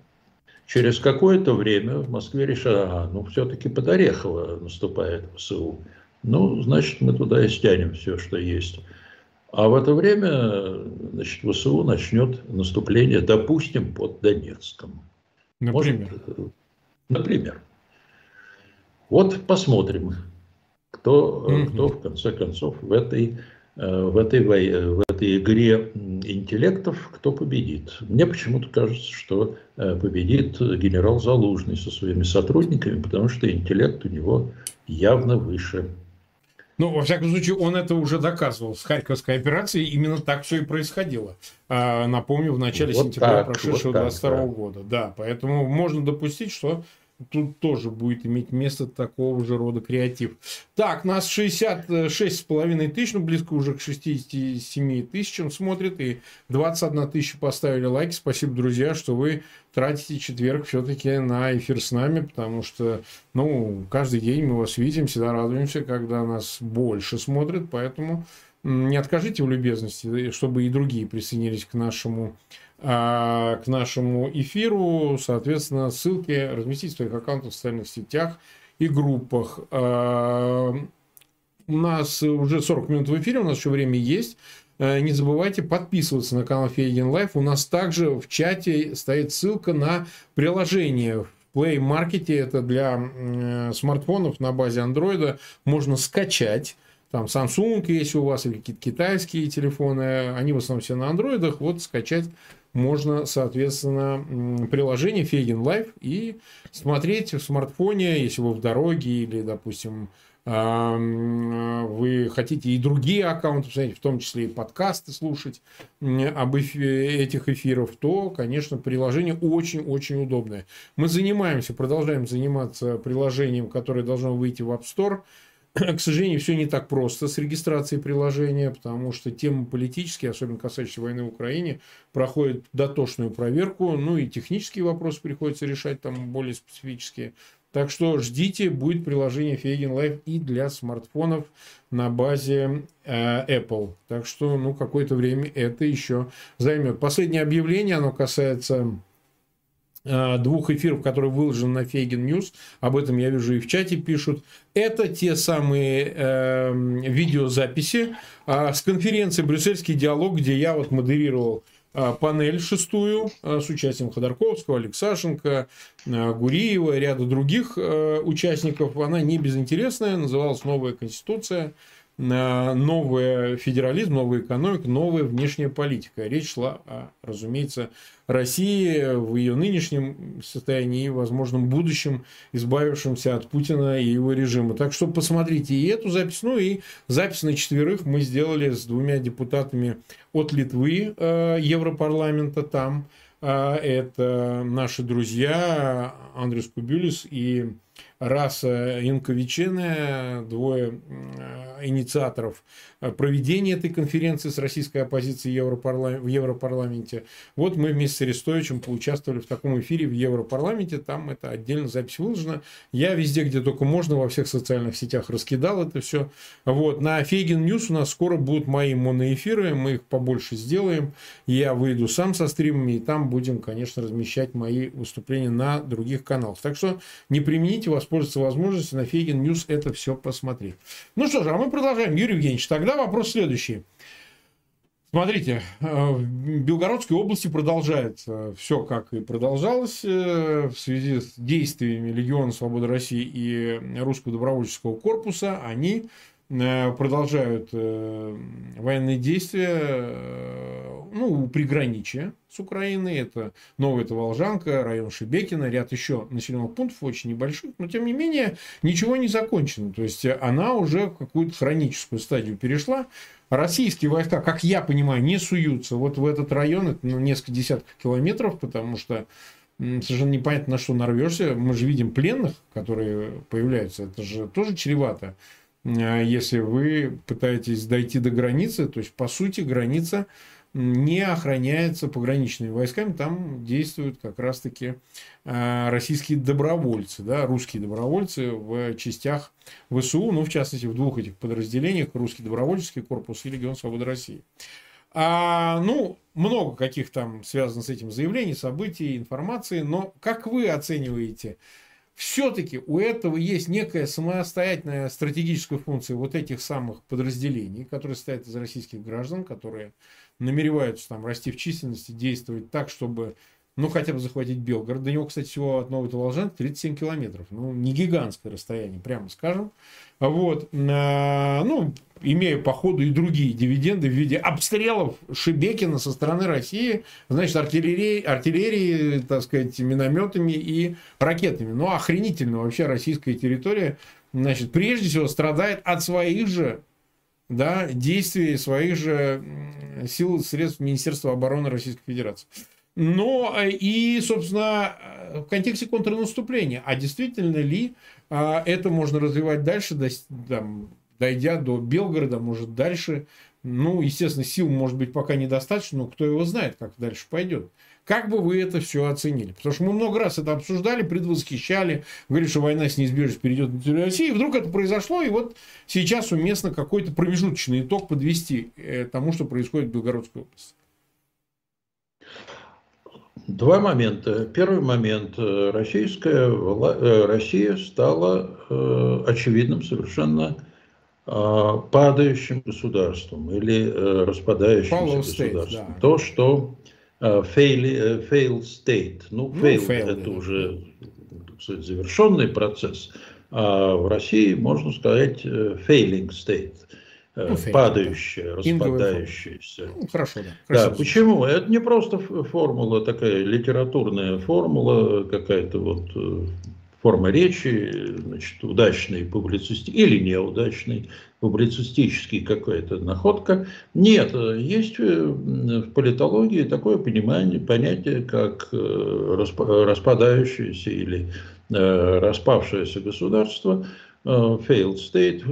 Через какое-то время в Москве решили, ага, ну все-таки под Орехово наступает ВСУ. Ну, значит, мы туда и стянем все, что есть. А в это время значит, ВСУ начнет наступление, допустим, под Донецком. Например? Может, например. Вот посмотрим, кто, угу. кто в конце концов в этой Э, в этой, в этой игре интеллектов кто победит. Мне почему-то кажется, что э, победит генерал Залужный со своими сотрудниками, потому что интеллект у него явно выше. Ну, во всяком случае, он это уже доказывал с Харьковской операцией. Именно так все и происходило. А, напомню, в начале вот сентября так, прошедшего вот 22 да. года. Да, поэтому можно допустить, что тут тоже будет иметь место такого же рода креатив. Так, нас 66,5 тысяч, ну, близко уже к 67 тысячам смотрит, и 21 тысяча поставили лайки. Спасибо, друзья, что вы тратите четверг все-таки на эфир с нами, потому что, ну, каждый день мы вас видим, всегда радуемся, когда нас больше смотрят, поэтому не откажите в любезности, чтобы и другие присоединились к нашему а, к нашему эфиру. Соответственно, ссылки разместить в своих аккаунтах в социальных сетях и группах. А, у нас уже 40 минут в эфире, у нас еще время есть. А, не забывайте подписываться на канал Фейгин Live. У нас также в чате стоит ссылка на приложение в Play Market. Это для смартфонов на базе Android. Можно скачать там Samsung, если у вас, или какие-то китайские телефоны, они в основном все на андроидах, вот скачать можно, соответственно, приложение Фейген Live и смотреть в смартфоне, если вы в дороге или, допустим, вы хотите и другие аккаунты в том числе и подкасты слушать об этих эфиров, то, конечно, приложение очень-очень удобное. Мы занимаемся, продолжаем заниматься приложением, которое должно выйти в App Store – к сожалению, все не так просто с регистрацией приложения, потому что темы политические, особенно касающиеся войны в Украине, проходят дотошную проверку, ну и технические вопросы приходится решать там более специфические. Так что ждите, будет приложение Фейген Live и для смартфонов на базе э, Apple. Так что, ну, какое-то время это еще займет. Последнее объявление, оно касается двух эфиров, которые выложены на Фейгин News, об этом я вижу и в чате пишут, это те самые э, видеозаписи э, с конференции «Брюссельский диалог», где я вот модерировал э, панель шестую э, с участием Ходорковского, Алексашенко, э, Гуриева и ряда других участников. Она не безинтересная, называлась «Новая конституция» новый федерализм, новая экономика, новая внешняя политика. Речь шла, о, разумеется, России в ее нынешнем состоянии и возможном будущем, избавившемся от Путина и его режима. Так что посмотрите и эту запись, ну и запись на четверых мы сделали с двумя депутатами от Литвы э, Европарламента там. Э, это наши друзья Андрес Кубюлис и Раса Юкнявичене, двое инициаторов проведения этой конференции с российской оппозицией в Европарламенте. Вот мы вместе с Арестовичем поучаствовали в таком эфире в Европарламенте, там это отдельно запись выложена. Я везде, где только можно, во всех социальных сетях раскидал это все. Вот. На Фейгин News у нас скоро будут мои моноэфиры, мы их побольше сделаем. Я выйду сам со стримами, и там будем, конечно, размещать мои выступления на других каналах. Так что не преминьте вас воспользоваться возможностью на Фейгин News это все посмотреть. Ну что же, а мы продолжаем. Юрий Евгеньевич, тогда вопрос следующий. Смотрите, э, в Белгородской области продолжается все, как и продолжалось э, в связи с действиями Легиона Свободы России и Русского добровольческого корпуса. Они продолжают э, военные действия э, ну, приграничия с Украиной. Это Новая Таволжанка, район Шебекина, ряд еще населенных пунктов очень небольших. Но, тем не менее, ничего не закончено. То есть, она уже в какую-то хроническую стадию перешла. Российские войска, как я понимаю, не суются вот в этот район. Это ну, несколько десятков километров, потому что совершенно непонятно, на что нарвешься. Мы же видим пленных, которые появляются. Это же тоже чревато если вы пытаетесь дойти до границы, то есть, по сути, граница не охраняется пограничными войсками, там действуют как раз-таки а, российские добровольцы, да, русские добровольцы в частях ВСУ, ну, в частности, в двух этих подразделениях, русский добровольческий корпус и Легион Свободы России. А, ну, много каких там связано с этим заявлений, событий, информации, но как вы оцениваете все-таки у этого есть некая самостоятельная стратегическая функция вот этих самых подразделений, которые стоят из российских граждан, которые намереваются там расти в численности, действовать так, чтобы ну, хотя бы захватить Белгород. До него, кстати, всего от Новой Волжанки 37 километров. Ну, не гигантское расстояние, прямо скажем. Вот. А, ну, имея по ходу и другие дивиденды в виде обстрелов Шебекина со стороны России, значит, артиллерии, артиллерии так сказать, минометами и ракетами. Ну, охренительно вообще российская территория, значит, прежде всего страдает от своих же да, действий, своих же сил, средств Министерства обороны Российской Федерации. Но и, собственно, в контексте контрнаступления. А действительно ли это можно развивать дальше, дойдя до Белгорода, может дальше? Ну, естественно, сил может быть пока недостаточно, но кто его знает, как дальше пойдет. Как бы вы это все оценили? Потому что мы много раз это обсуждали, предвосхищали, говорили, что война с неизбежностью перейдет на территорию России. И вдруг это произошло, и вот сейчас уместно какой-то промежуточный итог подвести э, тому, что происходит в Белгородской области. Два момента. Первый момент. Российская, э, Россия стала э, очевидным совершенно падающим государством или распадающимся государством. Да. То, что Э, fail, э, failed state. Ну, ну failed, failed это уже сказать, завершенный процесс. А в России, можно сказать, э, failing state. Ну, падающая, распадающаяся. Ну, хорошо, да. Красиво. Да, почему? Это не просто формула такая, литературная формула, какая-то вот форма речи, значит, удачный публицистический или неудачный публицистический какая-то находка. Нет, есть в политологии такое понимание, понятие, как э, распадающееся или э, распавшееся государство, э, failed state,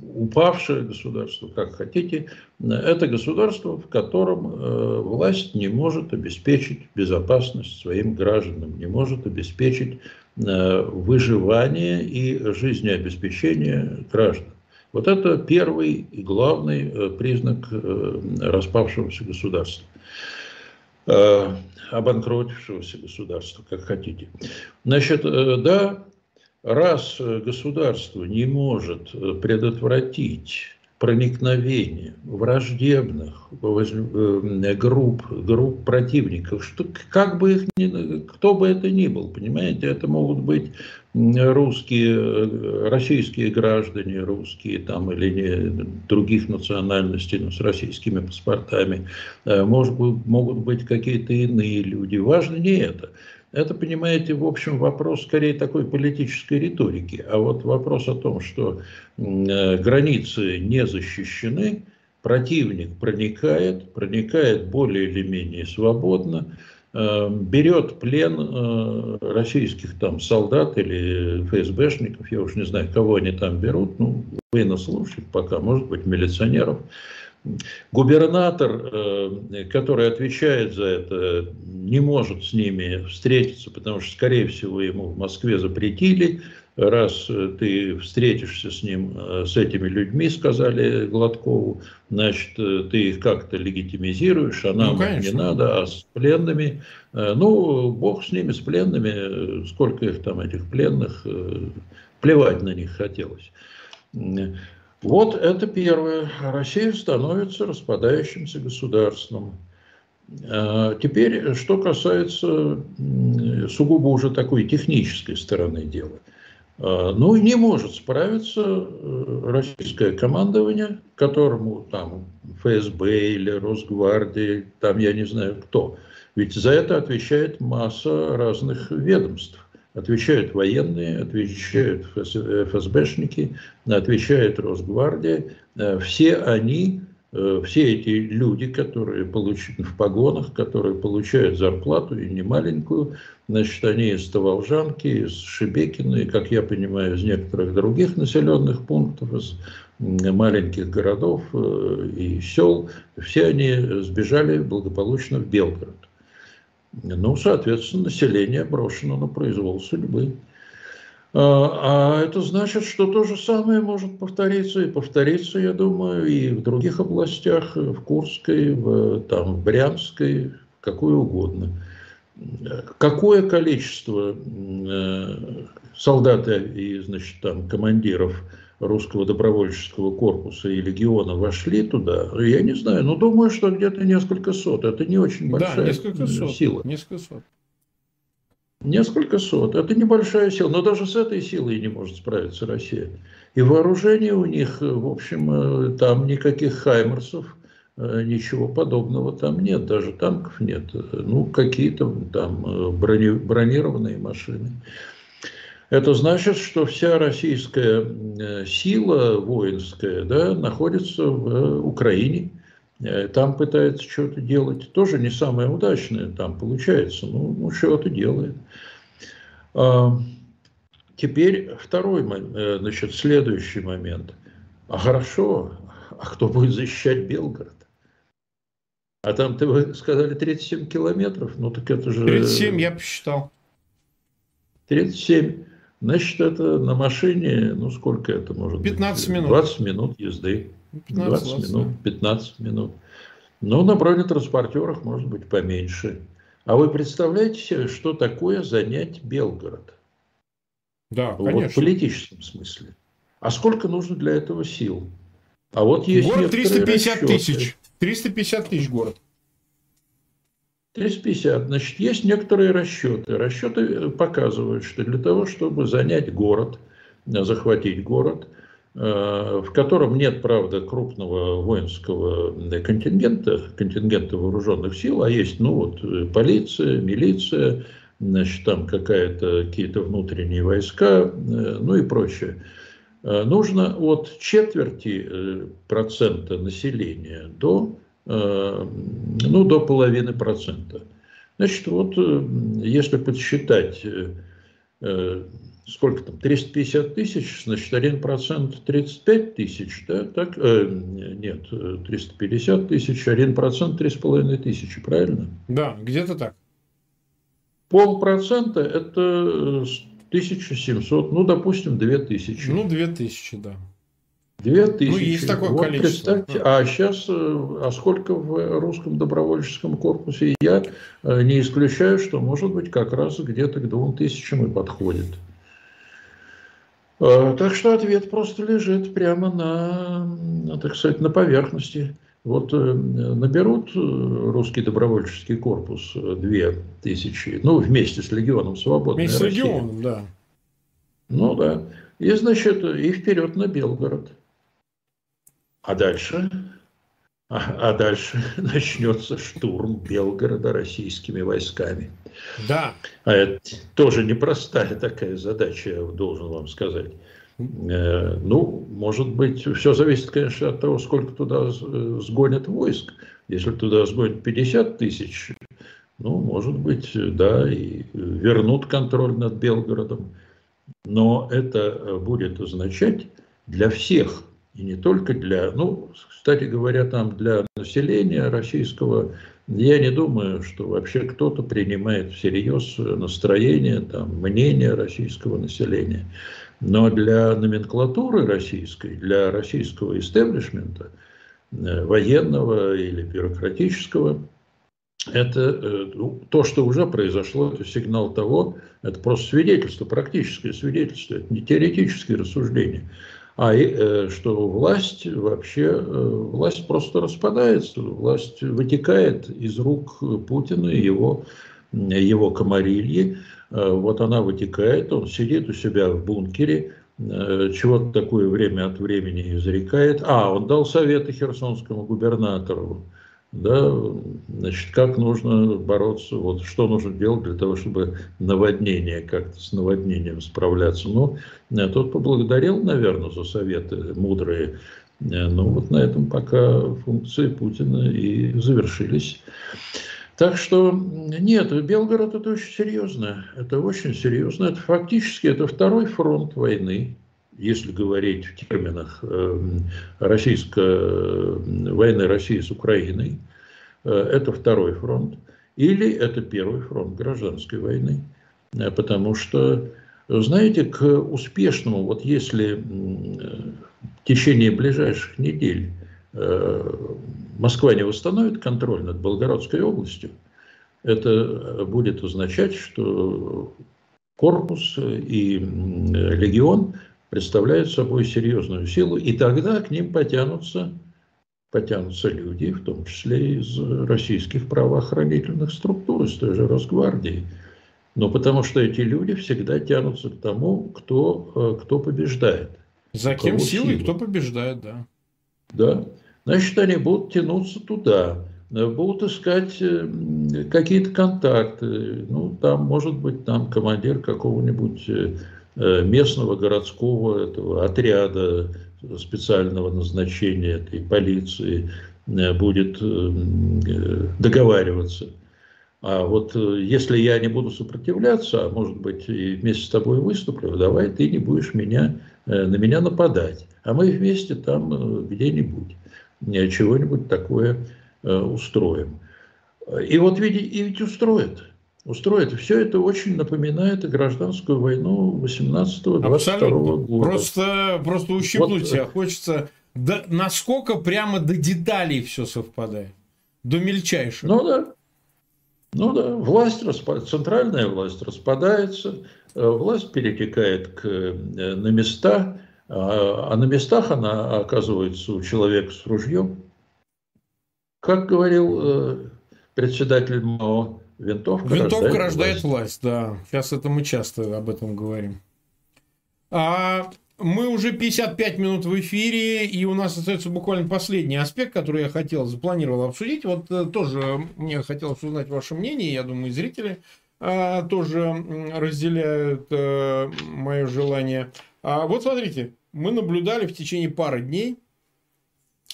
упавшее государство, как хотите, это государство, в котором власть не может обеспечить безопасность своим гражданам, не может обеспечить Э, выживания и жизнеобеспечения граждан. Вот это первый и главный э, признак э, распавшегося государства обанкротившегося государства, как хотите. Значит, да, раз государство не может предотвратить проникновения враждебных э, групп, групп противников, что, как бы их ни, кто бы это ни был, понимаете, это могут быть русские, э, российские граждане, русские там или не, других национальностей, но с российскими паспортами, э, может, могут быть какие-то иные люди. Важно не это. Это, понимаете, в общем, вопрос скорее такой политической риторики. А вот вопрос о том, что э, границы не защищены, противник проникает, проникает более или менее свободно, э, берет плен э, российских там солдат или ФСБшников, я уж не знаю, кого они там берут, ну, военнослужащих пока, может быть, милиционеров, Губернатор, э, который отвечает за это, не может с ними встретиться, потому что, скорее всего, ему в Москве запретили. Раз ты встретишься с ним, э, с этими людьми, сказали Гладкову, значит, э, ты их как-то легитимизируешь, а нам ну, не надо, а с пленными, ну, бог с ними, с пленными, сколько их там, этих пленных, плевать на них хотелось. Вот это первое. Россия становится распадающимся государством. А, теперь, что касается сугубо уже такой технической стороны дела. А, ну, не может справиться э, российское командование, которому там ФСБ или Росгвардия, там я не знаю кто. Ведь за это отвечает масса разных ведомств. Отвечают военные, отвечают ФСБшники, отвечает Росгвардия. Э, все они, э, все эти люди, которые получают в погонах, которые получают зарплату и не маленькую, значит, они из Таволжанки, из Шебекина, и, как я понимаю, из некоторых других населенных пунктов, из маленьких городов э, и сел, все они сбежали благополучно в Белгород. Ну, соответственно, население брошено на произвол судьбы. А, а это значит, что то же самое может повториться и повториться, я думаю, и в других областях, в Курской, в, там, в Брянской, какое угодно. Какое количество э, солдат и, значит, там, командиров – русского добровольческого корпуса и легиона вошли туда, я не знаю, но думаю, что где-то несколько сот. Это не очень большая да, несколько сот, сила. Несколько сот. Несколько сот. Это небольшая сила. Но даже с этой силой не может справиться Россия. И вооружение у них, в общем, э, там никаких хаймерсов, э, ничего подобного там нет. Даже танков нет. Ну, какие-то там э, брони, бронированные машины. Это значит, что вся российская э, сила воинская да, находится в Украине. там пытается что-то делать, тоже не самое удачное там получается, ну, ну что-то делает. А, теперь второй, значит, следующий момент. А хорошо, а кто будет защищать Белгород? А там, ты вы сказали, 37 километров? Ну, так это же... 37 я посчитал. 37. Значит, это на машине, ну, сколько это может 15 быть? минут. 20 минут езды. 15, 20 минут, 15 минут. Ну, на бронетранспортерах может быть поменьше. А вы представляете себе, что такое занять Белгород? Да, конечно. Вот в политическом смысле. А сколько нужно для этого сил? А вот есть Город 350 расчеты. тысяч. 350 тысяч город. 350. Значит, есть некоторые расчеты. Расчеты показывают, что для того, чтобы занять город, захватить город, э, в котором нет, правда, крупного воинского контингента, контингента вооруженных сил, а есть, ну вот, полиция, милиция, значит, там какая-то, какие-то внутренние войска, э, ну и прочее. Э, нужно от четверти э, процента населения до, э, ну, до половины процента. Значит, вот если подсчитать, сколько там, 350 тысяч, значит, 1% 35 тысяч, да, так, э, нет, 350 тысяч, 1% 3,5 тысячи, правильно? Да, где-то так. Полпроцента – это 1700, ну, допустим, 2000. Ну, 2000, да. 2000. Ну, есть такое вот количество. Представьте, а сейчас, э, а сколько в русском добровольческом корпусе? Я э, не исключаю, что, может быть, как раз где-то к 2000 и подходит. Э, так что ответ просто лежит прямо на, так сказать, на поверхности. Вот наберут русский добровольческий корпус две тысячи, ну, вместе с Легионом Свободной Вместе России. с Легионом, да. Ну, да. И, значит, и вперед на Белгород. А дальше? А, а дальше начнется штурм Белгорода российскими войсками. Да. А это тоже непростая такая задача, я должен вам сказать. Э, ну, может быть, все зависит, конечно, от того, сколько туда э, сгонят войск. Если туда сгонят 50 тысяч, ну, может быть, да, и вернут контроль над Белгородом. Но это будет означать для всех, и не только для, ну, кстати говоря, там для населения российского, я не думаю, что вообще кто-то принимает всерьез настроение, там, мнение российского населения. Но для номенклатуры российской, для российского истеблишмента, э, военного или бюрократического, это э, ну, то, что уже произошло, это сигнал того, это просто свидетельство, практическое свидетельство, это не теоретические рассуждения, а э, что власть вообще, власть просто распадается, власть вытекает из рук Путина и его, его комарильи, Э, вот она вытекает, он сидит у себя в бункере, э, чего-то такое время от времени изрекает. А, он дал советы херсонскому губернатору, да, значит, как нужно бороться, вот что нужно делать для того, чтобы наводнение, как-то с наводнением справляться. Ну, э, тот поблагодарил, наверное, за советы мудрые. Ну, вот на этом пока функции Путина и завершились. Так что нет, Белгород это очень серьезно. Это очень серьезно. Это фактически это второй фронт войны, если говорить в терминах э, российско, войны России с Украиной. Э, это второй фронт. Или это первый фронт гражданской войны. Э, потому что, знаете, к успешному, вот если в течение ближайших недель Москва не восстановит контроль над Белгородской областью, это будет означать, что корпус и легион представляют собой серьезную силу, и тогда к ним потянутся, потянутся люди, в том числе из российских правоохранительных структур, из той же Росгвардии. Но потому что эти люди всегда тянутся к тому, кто, кто побеждает. За кем силы, кто побеждает, да. Да значит, они будут тянуться туда, э, будут искать э, какие-то контакты. Ну, там, может быть, там командир какого-нибудь э, местного городского этого отряда специального назначения этой полиции, будет договариваться. А вот если я не буду сопротивляться, а может быть и вместе с тобой выступлю, давай ты не будешь меня, на меня нападать. А мы вместе там где-нибудь чего-нибудь такое устроим. И вот и ведь устроит устроит. Все это очень напоминает и гражданскую войну 18-22 года. Просто, просто ущипнуть вот. себя хочется. Да, насколько прямо до деталей все совпадает? До мельчайших. Ну да. Ну да, власть распад... центральная власть распадается, э, власть перетекает к, э, на места, а, а на местах она оказывается у человека с ружьем. Как говорил э, председатель МАО, Винтовка, Винтовка рождает, рождает власть. власть, да. Сейчас это мы часто об этом говорим. А мы уже 55 минут в эфире, и у нас остается буквально последний аспект, который я хотел, запланировал обсудить. Вот э, тоже мне хотелось узнать ваше мнение, я думаю, зрители а, тоже разделяют а, мое желание. А вот смотрите, мы наблюдали в течение пары дней,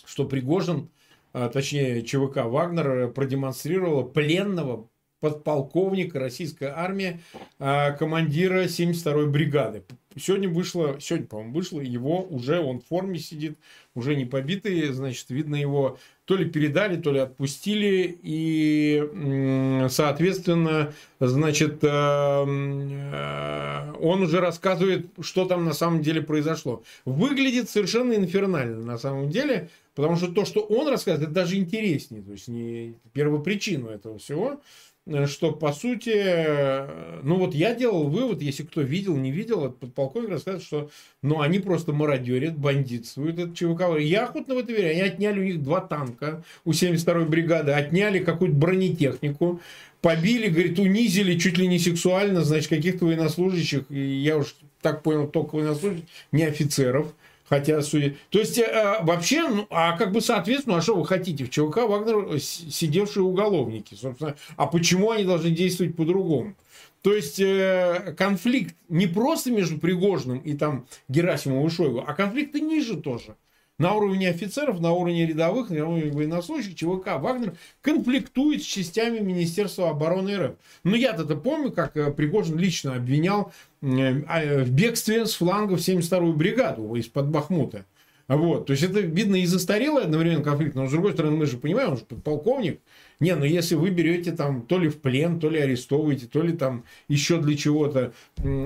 что Пригожин, а, точнее ЧВК Вагнер, продемонстрировала пленного подполковника российской армии, а, командира 72-й бригады. Сегодня вышло, сегодня, по-моему, вышло его, уже он в форме сидит, уже не побитый, значит, видно его то ли передали, то ли отпустили, и, соответственно, значит, э, э, он уже рассказывает, что там на самом деле произошло. Выглядит совершенно инфернально на самом деле, потому что то, что он рассказывает, это даже интереснее, то есть не первопричину этого всего. Э, что по сути, э, ну вот я делал вывод, если кто видел, не видел, этот подполковник рассказывает, что ну они просто мародерят, бандитствуют, это ЧВК. Я охотно в это верю. Они отняли у них два танка у 72-й бригады, отняли какую-то бронетехнику, побили, говорит, унизили чуть ли не сексуально, значит, каких-то военнослужащих, я уж так понял, только военнослужащих, не офицеров. Хотя, судя... То есть, э, вообще, ну, а как бы соответственно, а что вы хотите? В ЧВК Вагнер сидевшие уголовники, собственно. А почему они должны действовать по-другому? То есть, э, конфликт не просто между Пригожным и там Герасимовым и Шойгу, а конфликты ниже тоже на уровне офицеров, на уровне рядовых, на уровне военнослужащих ЧВК Вагнер конфликтует с частями Министерства обороны РФ. Но я-то помню, как э, Пригожин лично обвинял а, в бегстве с флангов 72-ю бригаду из-под Бахмута. Вот. То есть это видно и застарелый одновременно конфликт, но с другой стороны мы же понимаем, он же подполковник, не, ну если вы берете там то ли в плен, то ли арестовываете, то ли там еще для чего-то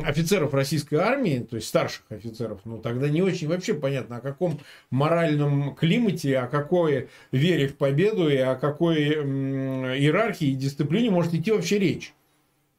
офицеров российской армии, то есть старших офицеров, ну тогда не очень вообще понятно, о каком моральном климате, о какой вере в победу и о какой иерархии и дисциплине может идти вообще речь.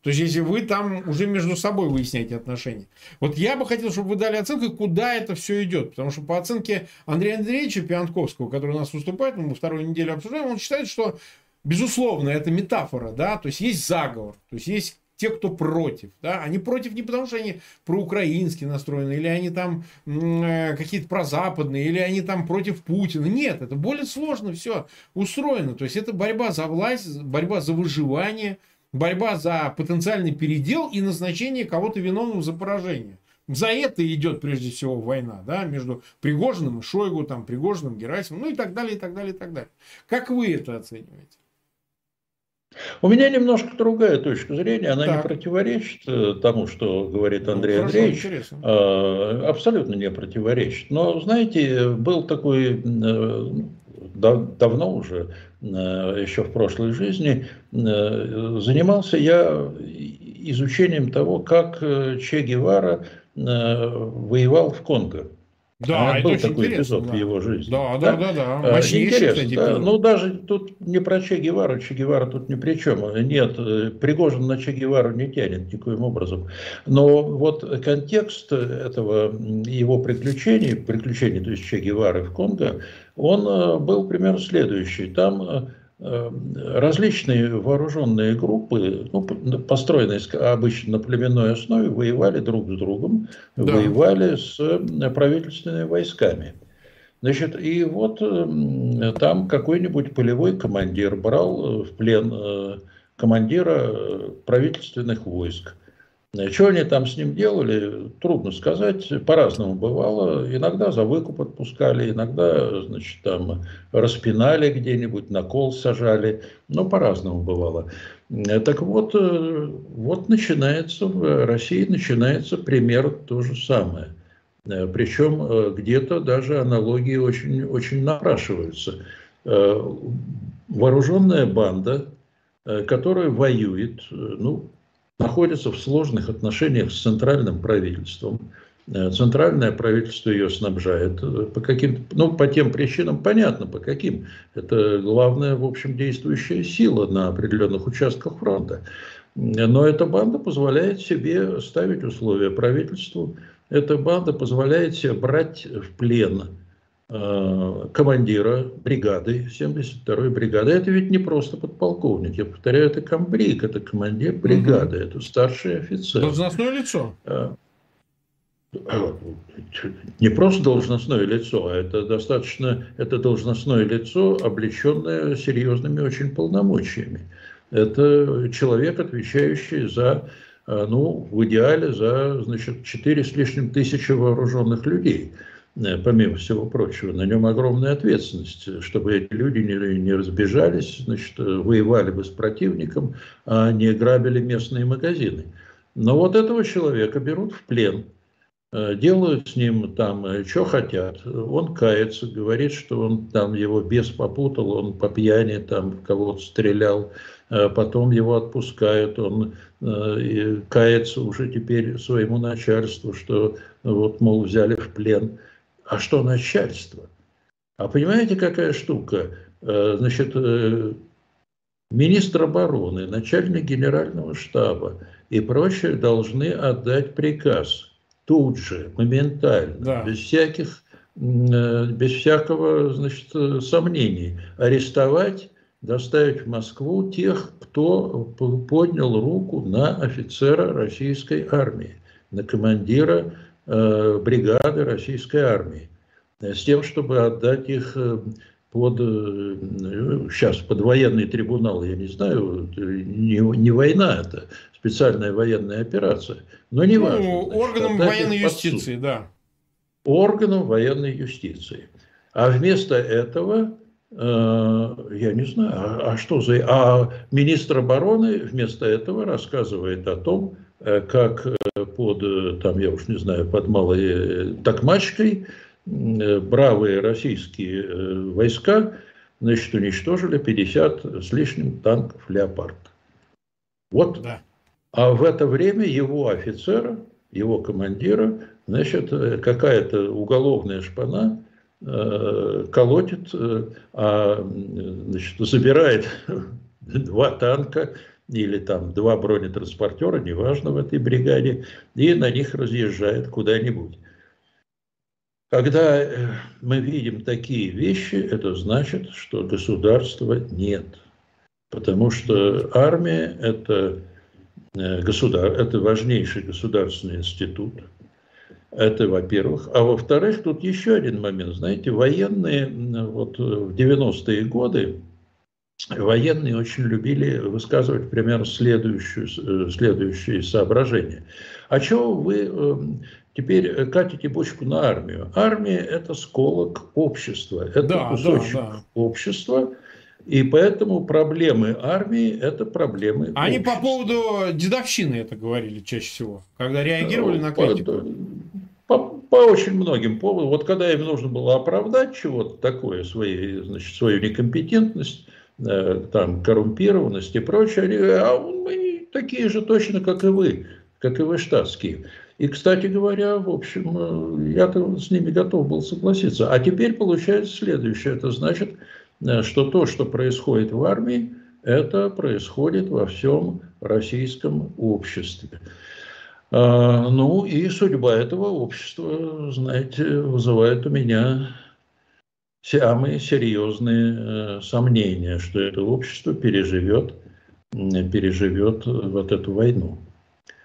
То есть, если вы там уже между собой выясняете отношения. Вот я бы хотел, чтобы вы дали оценку, куда это все идет. Потому что по оценке Андрея Андреевича Пианковского, который у нас выступает, мы вторую неделю обсуждаем, он считает, что безусловно, это метафора, да, то есть есть заговор, то есть есть те, кто против, да, они против не потому, что они проукраински настроены, или они там э, какие-то прозападные, или они там против Путина. Нет, это более сложно все устроено. То есть это борьба за власть, борьба за выживание, борьба за потенциальный передел и назначение кого-то виновным за поражение. За это идет прежде всего война, да, между Пригожиным и Шойгу, там, Пригожиным, Герасимом, ну и так далее, и так далее, и так далее. Как вы это оцениваете? У меня немножко другая точка зрения, она так. не противоречит э, тому, что говорит ну, Андрей ну, Андреевич. Интересно. А, абсолютно не противоречит. Но, знаете, был такой э, давно уже, э, еще в прошлой жизни, занимался я изучением того, как Че Гевара воевал в Конго. Да, а был такой эпизод да. в его жизни. Да, да, да, да. да. Интересно, да. Ну, даже тут не про Че Гевара, Че Гевара тут ни при чем. Нет, э, Пригожин на Че Гевару не тянет никоим образом. Но вот контекст этого его приключений, приключений, то есть Че Гевары в Конго, он э, был примерно следующий. Там э, различные вооруженные группы, ну, построенные обычно на племенной основе, воевали друг с другом, да. воевали с э, правительственными войсками. Значит, и вот эм, там какой-нибудь полевой командир брал э, в плен э, командира правительственных войск. Что они там с ним делали, трудно сказать, по-разному бывало. Иногда за выкуп отпускали, иногда, значит, там распинали где-нибудь, на кол сажали, но по-разному бывало. Так вот, э, вот начинается, в России начинается пример то же самое. Э, Причем э, где-то даже аналогии очень, очень напрашиваются. Вооруженная банда, которая воюет, ну, находится в сложных отношениях с центральным правительством. Э, центральное правительство ее снабжает э, по каким ну, по тем причинам, понятно, по каким. Это главная, в общем, действующая сила на определенных участках фронта. Но эта банда позволяет себе ставить условия правительству. Эта банда позволяет себе брать в плен командира бригады, 72-й бригады. Это ведь не просто подполковник, я повторяю, это комбриг, это командир бригады, угу. это старший офицер. Должностное лицо. Э, не просто должностное лицо, а это достаточно, это должностное лицо, облеченное серьезными очень полномочиями. Это человек, отвечающий за, э, ну, в идеале, за, значит, 4 с лишним тысячи вооруженных людей – Э, помимо всего прочего, на нем огромная ответственность, чтобы эти люди не, не разбежались, значит, воевали бы с противником, а не грабили местные магазины. Но вот этого человека берут в плен, э, делают с ним там, э, что хотят. Он кается, говорит, что он там его бес попутал, он по пьяни там кого-то стрелял, потом его отпускают, он кается уже теперь своему начальству, что вот, мол, взяли в плен – а что начальство? А понимаете, какая штука? Э, значит, э, министр обороны, начальник генерального штаба и прочее должны отдать приказ тут же, моментально, да. без всяких, э, без всякого, значит, сомнений, арестовать, доставить в Москву тех, кто поднял руку на офицера российской армии, на командира бригады российской армии, э, с тем, чтобы отдать их э, под, сейчас, под военный трибунал, я не знаю, не, не война это, специальная военная операция, но не ну, важно. Значит, органам военной юстиции, да. Органам военной юстиции. А вместо этого, я не знаю, а, а что за... А министр обороны вместо этого рассказывает о том, как под, э, там, я уж не знаю, под Малой э, Токмачкой э, бравые российские войска значит, уничтожили 50 с лишним танков «Леопард». Вот. Да. А в это время его офицера, его командира, значит, какая-то уголовная шпана э, колотит, э, а, значит, забирает два танка, или там два бронетранспортера, неважно, в этой бригаде, и на них разъезжает куда-нибудь. Когда э, мы видим такие вещи, это значит, что государства нет. Потому что армия – это, э, государ... это важнейший государственный институт. Это, во-первых. А во-вторых, тут еще один момент. Знаете, военные вот в 90-е годы, военные очень любили высказывать примерно следующую, э, следующие соображения. А чего вы э, теперь катите бочку на армию? Армия – это сколок общества, это да, кусочек да, да. общества, и поэтому проблемы армии – это проблемы Они общества. по поводу дедовщины это говорили чаще всего, когда реагировали на критику. По, по очень многим поводам. Вот когда им нужно было оправдать чего-то такое, свои, значит, свою некомпетентность, Э, там, коррумпированность и прочее, а мы такие же точно, как и вы, как и вы штатские. И, кстати говоря, в общем, э, я-то с ними готов был согласиться. А теперь получается следующее. Это значит, э, что то, что происходит в армии, это происходит во всем российском обществе. А, ну и судьба этого общества, знаете, вызывает у меня самые серьезные э, сомнения, что это общество переживет, переживет вот эту войну.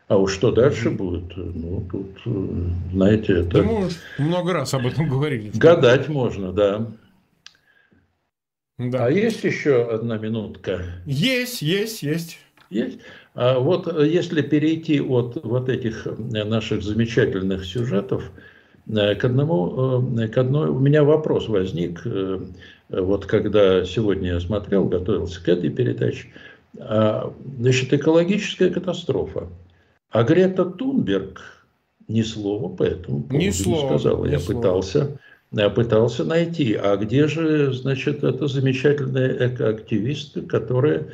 А уж что дальше будет, ну, тут, э, знаете, это... Да мы много раз об этом говорили. Гадать можно, да. да. А есть еще одна минутка? Есть, есть, есть. Есть. А вот если перейти от вот этих наших замечательных сюжетов к одному, к одной, у меня вопрос возник, вот когда сегодня я смотрел, готовился к этой передаче, а, значит, экологическая катастрофа. А Грета Тунберг ни слова по этому поводу ни слова, не сказала. Ни я слова. пытался, я пытался найти. А где же, значит, это замечательная экоактивистка, которая э,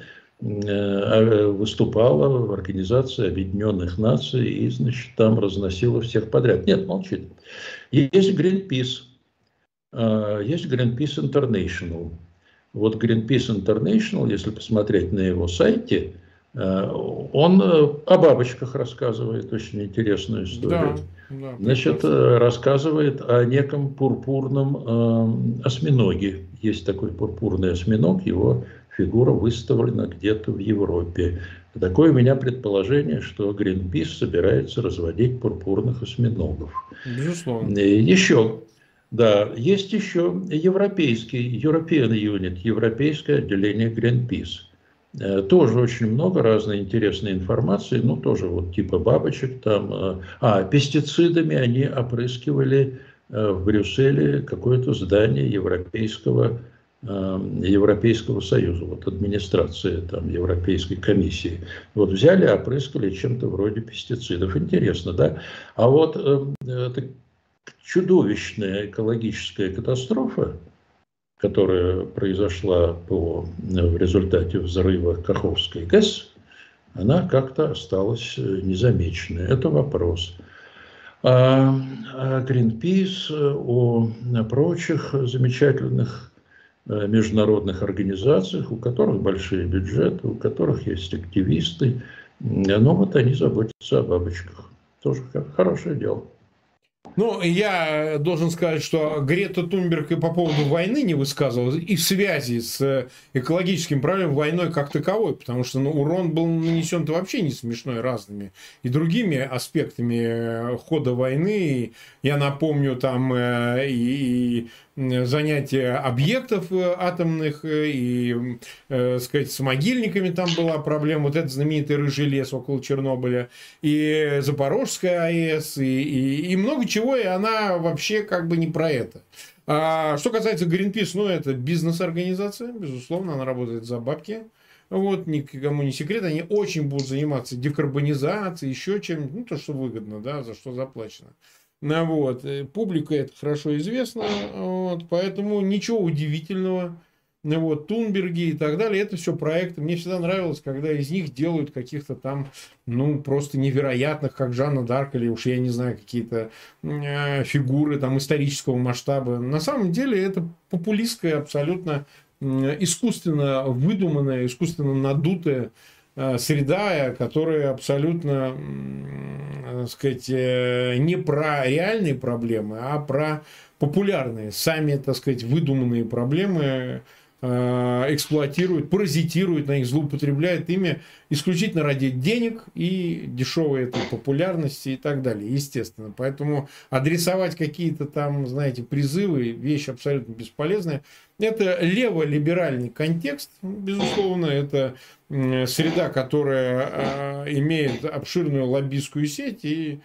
выступала в Организации Объединенных Наций и, значит, там разносила всех подряд. Нет, молчит. Есть Greenpeace, а, есть Greenpeace International. Вот Greenpeace International, если посмотреть на его сайте, э, он э, о бабочках рассказывает очень интересную историю. Да, да, Значит, прекрасно. рассказывает о неком пурпурном э, осьминоге. Есть такой пурпурный осьминог, его фигура выставлена где-то в Европе. Такое у меня предположение, что Greenpeace собирается разводить пурпурных осьминогов. Безусловно. Еще да, есть еще европейский, European Unit, европейское отделение Greenpeace. Э, тоже очень много разной интересной информации, ну тоже вот типа бабочек там. Э, а, пестицидами они опрыскивали э, в Брюсселе какое-то здание Европейского, Европейского Союза, вот администрация там Европейской комиссии. Вот взяли, опрыскали чем-то вроде пестицидов. Интересно, да? А вот чудовищная экологическая катастрофа, которая произошла по, в результате взрыва Каховской ГЭС, она как-то осталась незамеченной. Это вопрос. А, а Greenpeace, о прочих замечательных э, международных организациях, у которых большие бюджеты, у которых есть активисты, но вот они заботятся о бабочках. Тоже хорошее дело. Ну, я должен сказать, что Грета Тунберг и по поводу войны не высказывалась, и в связи с экологическим проблемами войной как таковой, потому что ну, урон был нанесен вообще не смешной разными и другими аспектами хода войны. Я напомню, там э, и, и занятия объектов э, атомных, э, и, э, сказать, с могильниками там была проблема, вот этот знаменитый рыжий лес около Чернобыля, и Запорожская АЭС, и, и, и много чего, и она вообще как бы не про это. А что касается Greenpeace, ну, это бизнес-организация, безусловно, она работает за бабки. Вот, никому не секрет, они очень будут заниматься декарбонизацией, еще чем-нибудь, ну, то, что выгодно, да, за что заплачено. Ну, вот. Э, публика это хорошо известно, вот, поэтому ничего удивительного. Ну, вот, Тунберги и так далее, это все проекты. Мне всегда нравилось, когда из них делают каких-то там, ну, просто невероятных, как Жанна Дарк, или уж я не знаю, какие-то э, фигуры там исторического масштаба. На самом деле это популистская, абсолютно искусственно выдуманная, искусственно надутая Э, среда, которая абсолютно, так сказать, э, не про реальные проблемы, а про популярные, сами, так сказать, выдуманные проблемы э, эксплуатируют, паразитируют на них, злоупотребляют ими исключительно ради денег и дешевой этой популярности и так далее, естественно. Поэтому адресовать какие-то там, знаете, призывы, вещь абсолютно бесполезная. Это леволиберальный контекст, безусловно, это среда, которая а, имеет обширную лоббистскую сеть, и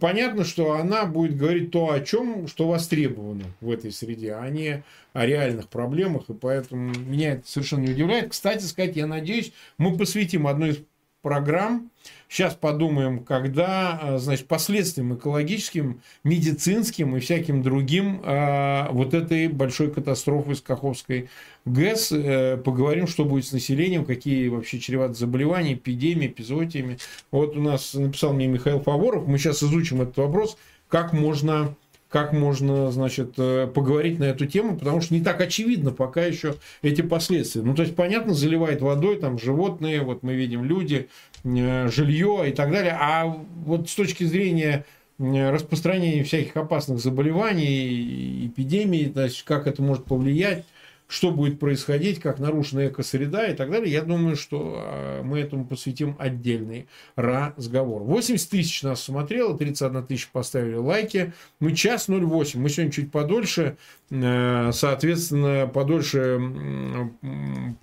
понятно, что она будет говорить то, о чем, что востребовано в этой среде, а не о реальных проблемах, и поэтому меня это совершенно не удивляет. Кстати сказать, я надеюсь, мы посвятим одной из программ. Сейчас подумаем, когда, а, значит, последствиям экологическим, медицинским и всяким другим а, вот этой большой катастрофы с Каховской ГЭС. Э, поговорим, что будет с населением, какие вообще чреваты заболевания, эпидемии, эпизоотиями. Вот у нас написал мне Михаил Фаворов. Мы сейчас изучим этот вопрос, как можно как можно, значит, э, поговорить на эту тему, потому что не так очевидно пока еще эти последствия. Ну, то есть, понятно, заливает водой там животные, вот мы видим люди, э, жилье и так далее. А вот с точки зрения э, распространения всяких опасных заболеваний, эпидемий, значит, как это может повлиять, что будет происходить, как нарушена экосреда и так далее. Я думаю, что а, мы этому посвятим отдельный разговор. 80 тысяч нас смотрело, 31 тысяча поставили лайки. Мы час 08. Мы сегодня чуть подольше, э, соответственно, подольше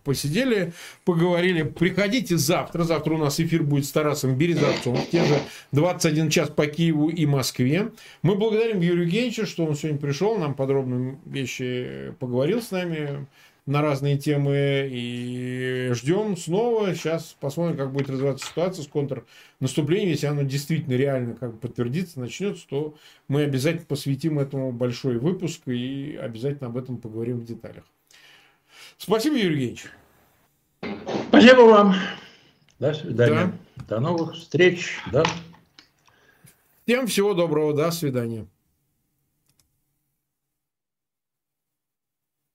посидели, поговорили. Приходите завтра. Завтра у нас эфир будет с Тарасом Березовцем в те же 21 час по Киеву и Москве. Мы благодарим Юрию Евгеньевича, что он сегодня пришел, нам подробно вещи поговорил с нами на разные темы и ждем снова. Сейчас посмотрим, как будет развиваться ситуация с контрнаступлением. Если оно действительно реально как бы подтвердится, начнется, то мы обязательно посвятим этому большой выпуск и обязательно об этом поговорим в деталях. Спасибо, Юрий Евгеньевич. Спасибо вам. До свидания. Да. До новых встреч. Да. Всем всего доброго. До свидания.